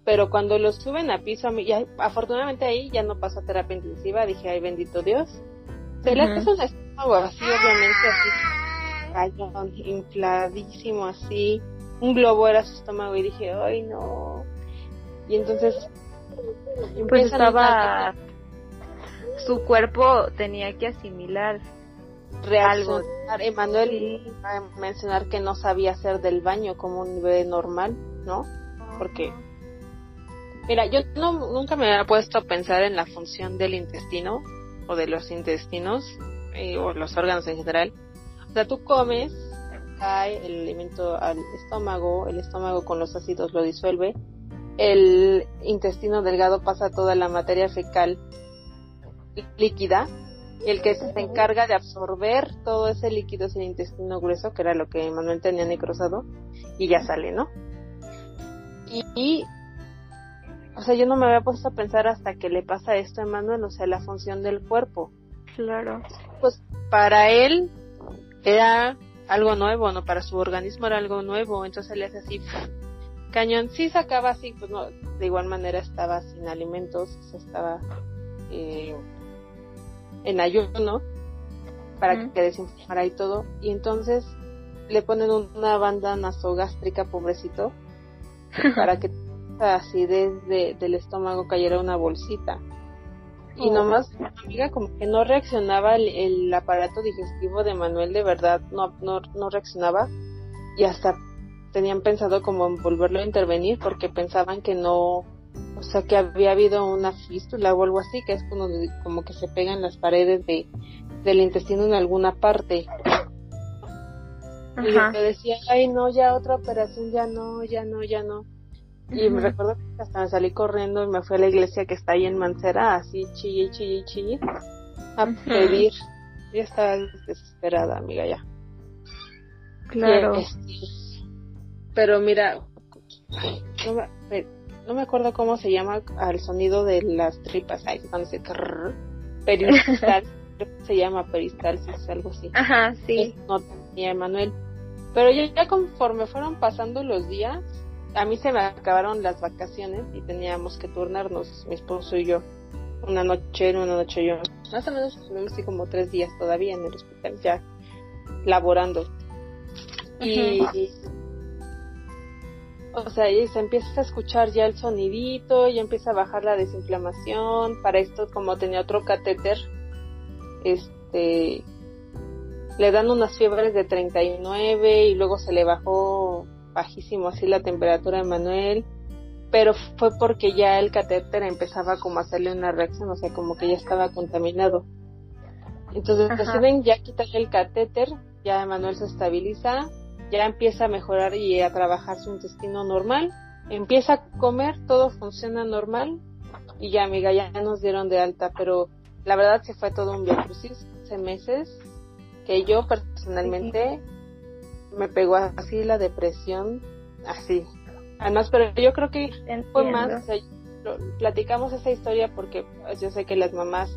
pero cuando lo suben a piso, ya, afortunadamente ahí ya no pasa terapia intensiva, dije, ay bendito Dios. Se le hace un estómago así, obviamente, así, infladísimo, así. Un globo era su estómago y dije, ay no. Y entonces pues estaba su cuerpo tenía que asimilar algo. Emanuel a mencionar que no sabía hacer del baño como un bebé normal, ¿no? Porque mira, yo no, nunca me había puesto a pensar en la función del intestino o de los intestinos eh, o los órganos en general. O sea, tú comes, cae el alimento al estómago, el estómago con los ácidos lo disuelve el intestino delgado pasa toda la materia fecal líquida y el que se encarga de absorber todo ese líquido es el intestino grueso, que era lo que Manuel tenía necrosado, y ya sale, ¿no? Y, o sea, yo no me había puesto a pensar hasta que le pasa esto a Manuel, o sea, la función del cuerpo. Claro. Pues para él era algo nuevo, ¿no? Para su organismo era algo nuevo, entonces le hace así cañón sí sacaba así, pues no, de igual manera estaba sin alimentos, estaba eh, en ayuno para que desinflamara y todo, y entonces le ponen una banda nasogástrica, pobrecito, para que así desde del estómago cayera una bolsita. Y oh. nomás, amiga, como que no reaccionaba el, el, aparato digestivo de Manuel, de verdad, no, no, no reaccionaba. Y hasta tenían pensado como en volverlo a intervenir porque pensaban que no, o sea, que había habido una fístula o algo así, que es como, como que se pegan las paredes de, del intestino en alguna parte. Y te decía, ay no, ya otra operación, ya no, ya no, ya no. Y me recuerdo que hasta me salí corriendo y me fui a la iglesia que está ahí en Mancera, así chille, chille, chille, a pedir. Ya estaba desesperada, amiga, ya. Claro. Este, pero mira, no me, acuerdo cómo se llama al sonido de las tripas, ahí cuando se peristal, se llama peristalsis, algo así. Ajá, sí. No tenía Emanuel. Pero ya, conforme fueron pasando los días, a mí se me acabaron las vacaciones y teníamos que turnarnos, mi esposo y yo. Una noche él, una noche yo. Más o menos estuvimos así como tres días todavía en el hospital, ya laborando. Y o sea, y se empieza a escuchar ya el sonidito, ya empieza a bajar la desinflamación. Para esto, como tenía otro catéter, este, le dan unas fiebres de 39 y luego se le bajó bajísimo así la temperatura de Manuel. Pero fue porque ya el catéter empezaba como a hacerle una reacción, o sea, como que ya estaba contaminado. Entonces deciden ya quitarle el catéter, ya Manuel se estabiliza, ya empieza a mejorar y a trabajar su intestino normal, empieza a comer, todo funciona normal y ya amiga, ya nos dieron de alta, pero la verdad se fue todo un viacrucis, hace meses que yo personalmente me pegó así la depresión, así. Además, pero yo creo que fue más, platicamos esa historia porque pues, yo sé que las mamás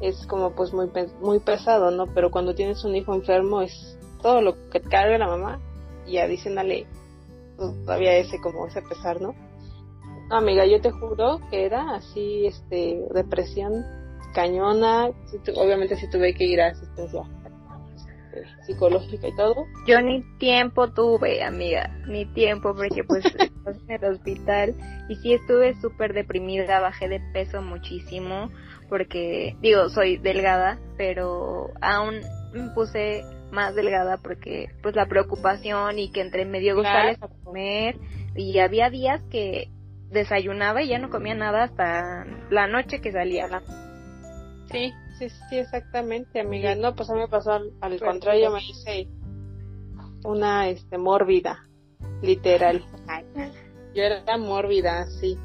es como pues muy muy pesado, ¿no? Pero cuando tienes un hijo enfermo es todo lo que carga la mamá y adicionale todavía ese como ese pesar, ¿no? No, amiga, yo te juro que era así, este, depresión cañona, obviamente sí tuve que ir a asistencia psicológica y todo. Yo ni tiempo tuve, amiga, ni tiempo porque pues en el hospital y sí estuve súper deprimida, bajé de peso muchísimo porque digo, soy delgada, pero aún me puse más delgada porque pues la preocupación y que entre medio gustales a comer y había días que desayunaba y ya no comía nada hasta la noche que salía. Sí, sí, sí, exactamente, amiga. No, pues a mí me pasó al, contrario, me hice una este mórbida, literal. Yo era mórbida, sí.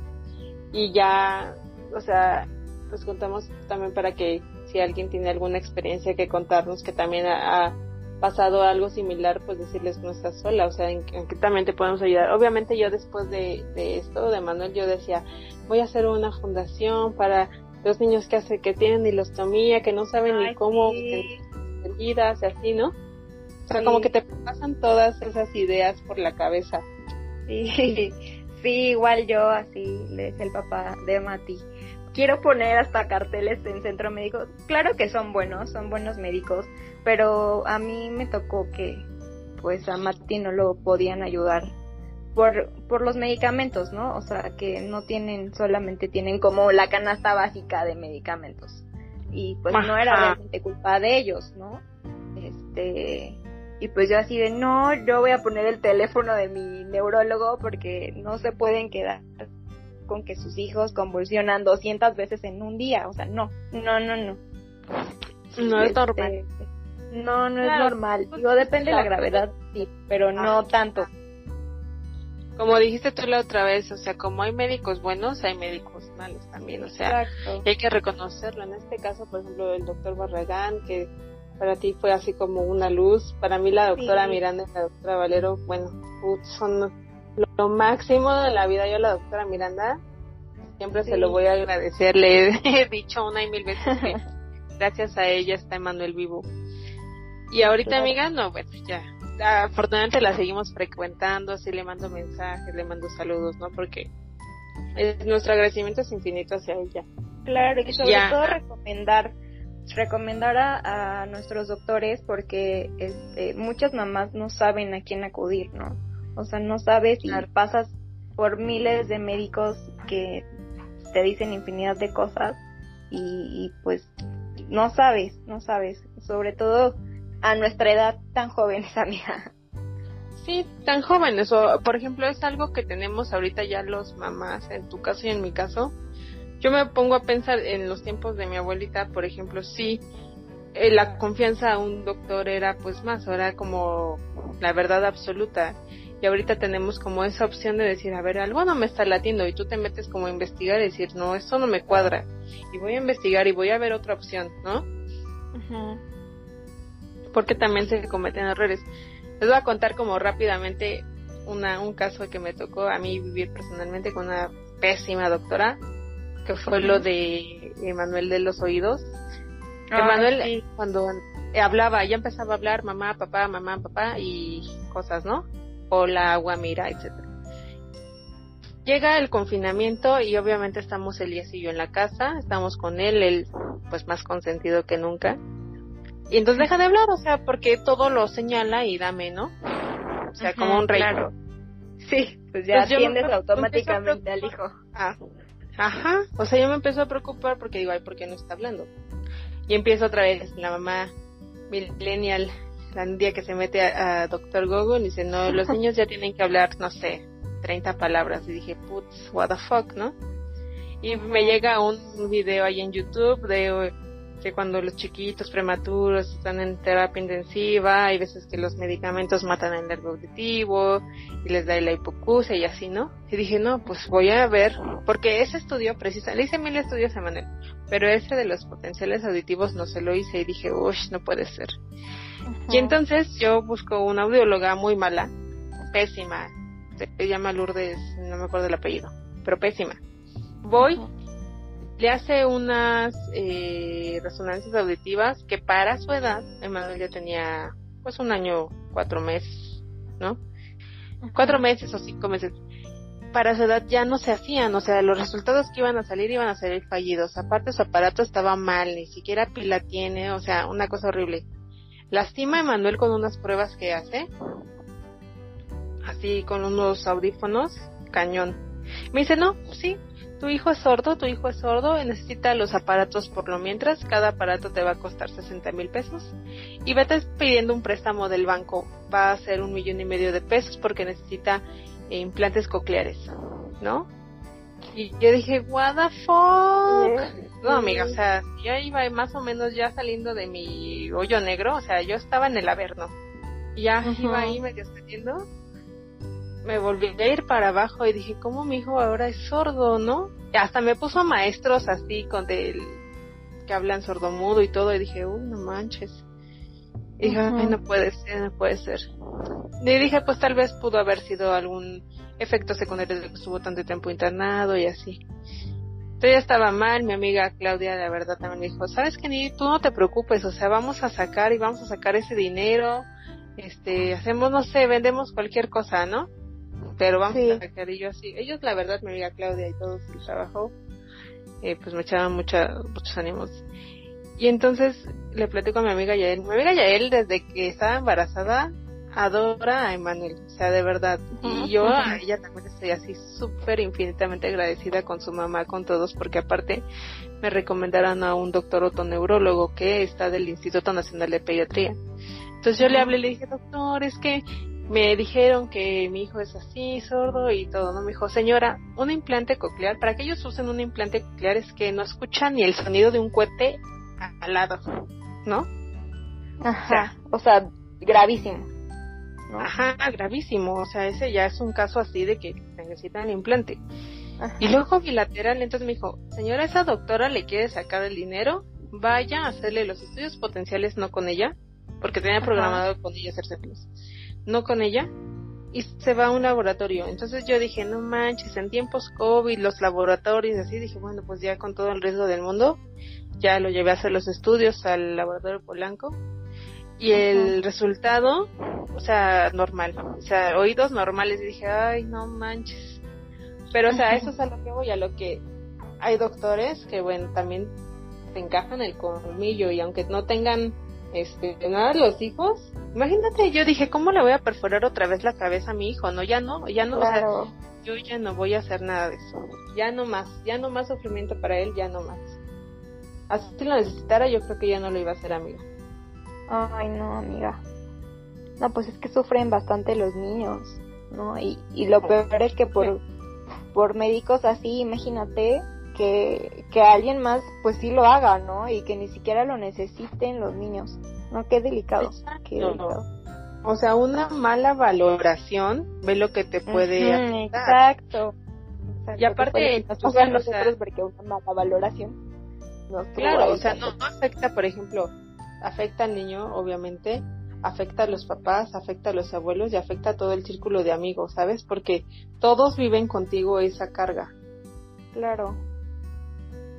Y ya, o sea, pues contamos también para que si alguien tiene alguna experiencia que contarnos que también ha, pasado algo similar, pues decirles no estás sola, o sea, en, que también te podemos ayudar. Obviamente yo después de, de esto, de Manuel, yo decía, voy a hacer una fundación para los niños que hace que tienen hilostomía, que no saben ni cómo heridas y así, ¿no? O sea, como que te pasan todas esas ideas por la cabeza. Sí, sí, igual yo así le el papá de Mati. Quiero poner hasta carteles en centro médico. Claro que son buenos, son buenos médicos, pero a mí me tocó que pues a Mati no lo podían ayudar por, por los medicamentos, ¿no? O sea, que no tienen, solamente tienen como la canasta básica de medicamentos. Y pues no era realmente culpa de ellos, ¿no? Este, y pues yo así de, no, yo voy a poner el teléfono de mi neurólogo porque no se pueden quedar con que sus hijos convulsionan 200 veces en un día. O sea, no, no, no, no. No es normal. No, no es normal. Digo, depende de la gravedad, sí, pero no tanto como dijiste tú la otra vez, o sea, como hay médicos buenos, hay médicos malos también, o sea, hay que reconocerlo. En este caso, por ejemplo, el doctor Barragán, que para ti fue así como una luz, para mí la doctora Miranda y la doctora Valero, bueno, son lo, máximo de la vida. Yo la doctora Miranda siempre se lo voy a agradecer, le he dicho una y mil veces que gracias a ella está Emanuel vivo. Y ahorita, amiga, no, bueno, ya, afortunadamente la seguimos frecuentando, así le mando mensajes, le mando saludos, ¿no? Porque nuestro agradecimiento es infinito hacia ella. Claro, y sobre todo recomendar recomendar a, nuestros doctores porque este, muchas mamás no saben a quién acudir, ¿no? O sea, no sabes si pasas por miles de médicos que te dicen infinidad de cosas y, y pues no sabes, no sabes. Sobre todo a nuestra edad tan jóvenes, amiga. Sí, tan jóvenes. O, por ejemplo, es algo que tenemos ahorita ya los mamás, en tu caso y en mi caso. Yo me pongo a pensar en los tiempos de mi abuelita, por ejemplo, sí, eh, la confianza a un doctor era pues más, era como la verdad absoluta. Y ahorita tenemos como esa opción de decir, a ver, algo no me está latiendo y tú te metes como a investigar y decir, no, esto no me cuadra. Y voy a investigar y voy a ver otra opción, ¿no? Porque también se cometen errores. Les voy a contar como rápidamente una, un caso que me tocó a mí vivir personalmente con una pésima doctora, que fue lo de Emanuel de los oídos. Emanuel, cuando hablaba, ya empezaba a hablar mamá, papá, mamá, papá y cosas, ¿no? Hola, agua, mira, etcétera. Llega el confinamiento y obviamente estamos Elías y yo en la casa, estamos con él, él pues más consentido que nunca. Y entonces deja de hablar, o sea, porque todo lo señala y dame, ¿no? O sea, como un rey. Claro. Sí, pues ya atiendes automáticamente al hijo. Ah, ajá, o sea, yo me empezó a preocupar porque digo, ay, ¿por qué no está hablando? Y empiezo otra vez, la mamá millennial, la día que se mete a, Doctor Google, y dice, no, los niños ya tienen que hablar, no sé, 30 palabras. Y dije, putz, what the fuck, ¿no? Y me llega un video ahí en YouTube de que cuando los chiquitos prematuros están en terapia intensiva, hay veces que los medicamentos matan el nervio auditivo y les da la hipocusia y así, ¿no? Y dije, no, pues voy a ver, porque ese estudio precisamente, le hice mil estudios a Manuel, pero ese de los potenciales auditivos no se lo hice y dije, uff, no puede ser. Y entonces yo busco una audióloga muy mala, pésima, se llama Lourdes, no me acuerdo el apellido, pero pésima. Voy, le hace unas eh, resonancias auditivas que para su edad, Emanuel ya tenía pues un año, cuatro meses, ¿no? Cuatro meses o cinco meses. Para su edad ya no se hacían, o sea, los resultados que iban a salir iban a salir fallidos. Aparte su aparato estaba mal, ni siquiera pila tiene, o sea, una cosa horrible. Lastima a Emanuel con unas pruebas que hace, así con unos audífonos, cañón. Me dice, no, sí, tu hijo es sordo, tu hijo es sordo, necesita los aparatos por lo mientras, cada aparato te va a costar 60 mil pesos y vete pidiendo un préstamo del banco, va a ser un millón y medio de pesos porque necesita eh, implantes cocleares, ¿no? Y yo dije, what the fuck. No, amiga, o sea, yo iba más o menos ya saliendo de mi hoyo negro, o sea, yo estaba en el averno. Y ya iba ahí medio saliendo. Me volví a ir para abajo y dije, ¿cómo mi hijo ahora es sordo, no? Y hasta me puso maestros así con del que hablan sordomudo y todo y dije, uy, no manches. Y dije, ay, no puede ser, no puede ser. Y dije, pues tal vez pudo haber sido algún efecto secundario de que estuvo tanto tiempo internado y así. Entonces ya estaba mal, mi amiga Claudia, la verdad, también me dijo, ¿sabes qué? Ni tú no te preocupes, o sea, vamos a sacar y vamos a sacar ese dinero, este, hacemos, no sé, vendemos cualquier cosa, ¿no? Pero vamos a sacar y yo así. Ellos, la verdad, mi amiga Claudia y todo su trabajo, eh, pues me echaban mucha, muchos ánimos. Y entonces le platico a mi amiga Yael. Mi amiga Yael, desde que estaba embarazada, adora a Emanuel, o sea, de verdad. Y yo a ella también estoy así súper infinitamente agradecida con su mamá, con todos, porque aparte me recomendaron a un doctor otoneurólogo que está del Instituto Nacional de Pediatría. Entonces yo le hablé y le dije, doctor, es que me dijeron que mi hijo es así, sordo y todo, ¿no? Me dijo, señora, un implante coclear, para que ellos usen un implante coclear es que no escuchan ni el sonido de un cohete al lado, ¿no? Ajá, o sea, gravísimo. Ajá, gravísimo. O sea, ese ya es un caso así de que necesitan implante. Y luego bilateral, entonces me dijo, señora, esa doctora le quiere sacar el dinero, vaya a hacerle los estudios potenciales, no con ella, porque tenía programado con ella hacerse no con ella, y se va a un laboratorio. Entonces yo dije, no manches, en tiempos COVID, los laboratorios, así, dije, bueno, pues ya con todo el riesgo del mundo, ya lo llevé a hacer los estudios al laboratorio Polanco y el resultado, o sea, normal, o sea, oídos normales, y dije, ay, no manches. Pero, o sea, eso es a lo que voy, a lo que hay doctores que, bueno, también te encajan el colmillo y aunque no tengan este nada los hijos, imagínate, yo dije, ¿cómo le voy a perforar otra vez la cabeza a mi hijo? No, ya no, ya no, o sea, yo ya no voy a hacer nada de eso. Ya no más, ya no más sufrimiento para él, ya no más. Así si lo necesitara, yo creo que ya no lo iba a hacer, amiga. Ay, no, amiga. No, pues es que sufren bastante los niños, ¿no? Y, y lo peor es que por, por médicos así, imagínate que, que alguien más pues sí lo haga, ¿no? Y que ni siquiera lo necesiten los niños. No, qué delicado. Qué delicado. O sea, una mala valoración, ve lo que te puede Exacto. Y aparte, o sea, nosotros porque una mala valoración. claro, o sea, no afecta, por ejemplo, afecta al niño, obviamente, afecta a los papás, afecta a los abuelos y afecta a todo el círculo de amigos, ¿sabes? Porque todos viven contigo esa carga. Claro.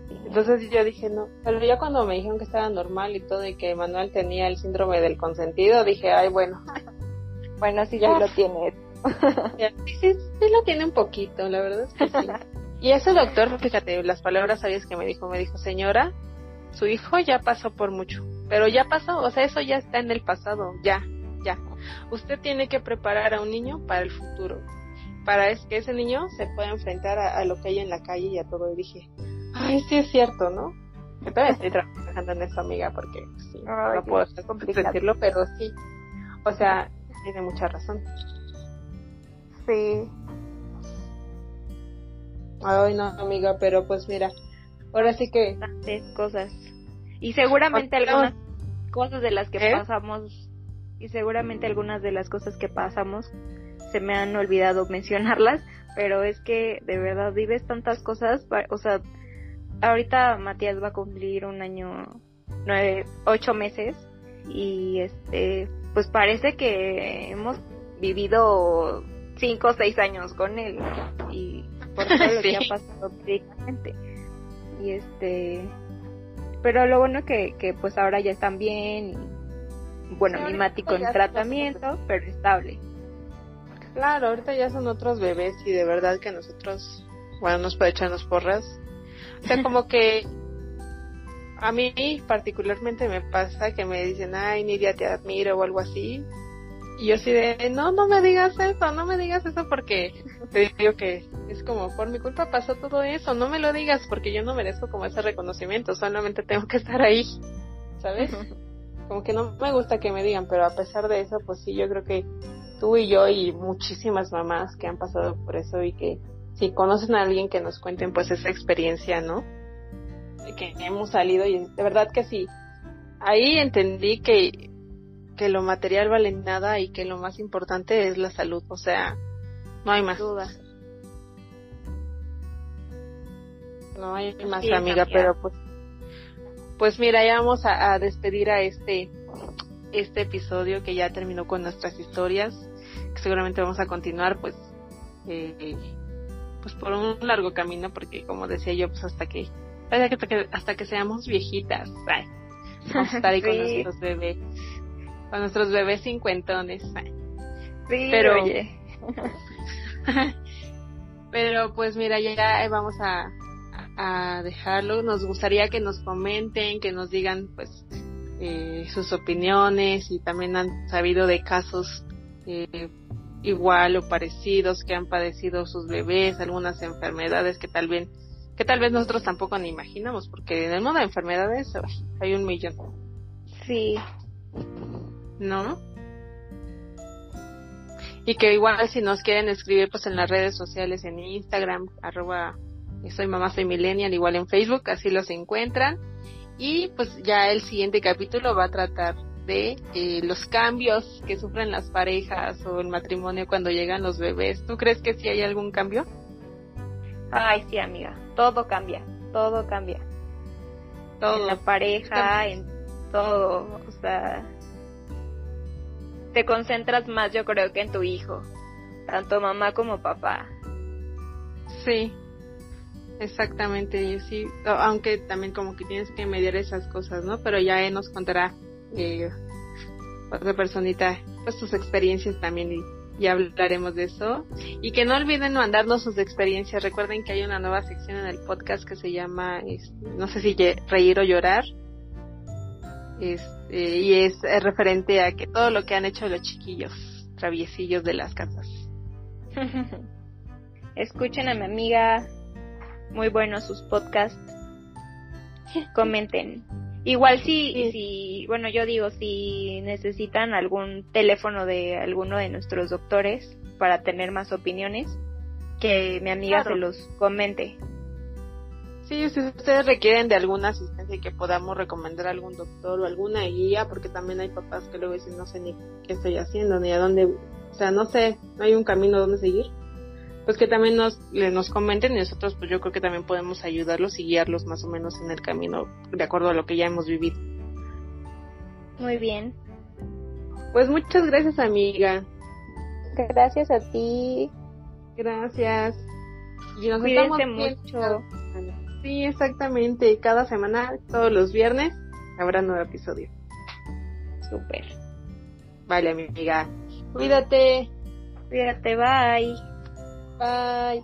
Entonces yo dije, no, pero ya cuando me dijeron que estaba normal y todo y que Manuel tenía el síndrome del consentido, dije, ay, bueno. bueno, sí, ya lo tiene. sí, sí, sí lo tiene un poquito, la verdad es que sí. Y ese doctor, fíjate, las palabras sabias que me dijo, me dijo, señora, su hijo ya pasó por mucho pero ya pasó, o sea, eso ya está en el pasado, ya, ya. Usted tiene que preparar a un niño para el futuro, para que ese niño se pueda enfrentar a, lo que hay en la calle y a todo. Y dije, ay, sí es cierto, ¿no? Yo todavía estoy trabajando en eso, amiga, porque no puedo decirlo, pero sí. O sea, tiene mucha razón. Sí. Ay, no, amiga, pero pues mira, ahora sí que... cosas y seguramente algunas cosas de las que ¿Eh? pasamos, y seguramente algunas de las cosas que pasamos se me han olvidado mencionarlas, pero es que de verdad vives tantas cosas, o sea, ahorita Matías va a cumplir un año, nueve, ocho meses, y este, pues parece que hemos vivido cinco o seis años con él, y por todo lo que ha pasado prácticamente. Y este, pero lo bueno que, que pues ahora ya están bien y bueno, mimático en tratamiento, pero estable. Claro, ahorita ya son otros bebés y de verdad que nosotros, bueno, nos puede echarnos porras. O sea, como que a mí particularmente me pasa que me dicen, ay, Nidia, te admiro o algo así. Y yo así de, no, no me digas eso, no me digas eso porque te digo que es como, por mi culpa pasó todo eso, no me lo digas porque yo no merezco como ese reconocimiento, solamente tengo que estar ahí, ¿sabes? Como que no me gusta que me digan, pero a pesar de eso, pues sí, yo creo que tú y yo y muchísimas mamás que han pasado por eso y que si conocen a alguien que nos cuenten pues esa experiencia, ¿no? que hemos salido y de verdad que sí. Ahí entendí que, que lo material vale nada y que lo más importante es la salud, o sea, no hay más. Duda. No hay más, amiga, pero pues pues mira, ya vamos a, despedir a este este episodio que ya terminó con nuestras historias, que seguramente vamos a continuar pues eh, pues por un largo camino porque como decía yo pues hasta que hasta que, hasta que seamos viejitas vamos a estar ahí con nuestros bebés con nuestros bebés cincuentones pero pero pues mira ya vamos a a dejarlo. Nos gustaría que nos comenten, que nos digan pues eh, sus opiniones y también han sabido de casos eh, igual o parecidos que han padecido sus bebés, algunas enfermedades que tal vez que tal vez nosotros tampoco ni imaginamos, porque en el mundo de enfermedades hay un millón. Sí. ¿No? Y que igual si nos quieren escribir pues en las redes sociales, en Instagram, arroba soy mamá soy millennial igual en Facebook, así los encuentran. Y pues ya el siguiente capítulo va a tratar de eh, los cambios que sufren las parejas o el matrimonio cuando llegan los bebés. ¿Tú crees que sí hay algún cambio? Ay, sí, amiga. Todo cambia, todo cambia. Todo. En la pareja, en todo. O sea, te concentras más, yo creo, que en tu hijo. Tanto mamá como papá. Sí, Exactamente, yo sí, aunque también como que tienes que mediar esas cosas, ¿no? Pero ya él nos contará eh, otra personita, pues sus experiencias también y ya hablaremos de eso. Y que no olviden mandarnos sus experiencias. Recuerden que hay una nueva sección en el podcast que se llama, no sé si reír o llorar. Este, y es, es referente a que todo lo que han hecho los chiquillos, traviesillos de las casas. Escuchen a mi amiga muy buenos sus podcasts. Comenten. Igual si, si, bueno, yo digo, si necesitan algún teléfono de alguno de nuestros doctores para tener más opiniones, que mi amiga se los comente. Sí, si ustedes requieren de alguna asistencia y que podamos recomendar a algún doctor o alguna guía, porque también hay papás que luego dicen no sé ni qué estoy haciendo, ni a dónde, o sea, no sé, no hay un camino donde seguir pues que también nos, nos comenten y nosotros pues yo creo que también podemos ayudarlos y guiarlos más o menos en el camino de acuerdo a lo que ya hemos vivido. Muy bien. Pues muchas gracias amiga. Gracias a ti. Gracias. Y nos Cuídense mucho. Sí, exactamente. Cada semana, todos los viernes, habrá nuevo episodio. Súper. Vale, amiga. Cuídate. Cuídate, bye. Bye.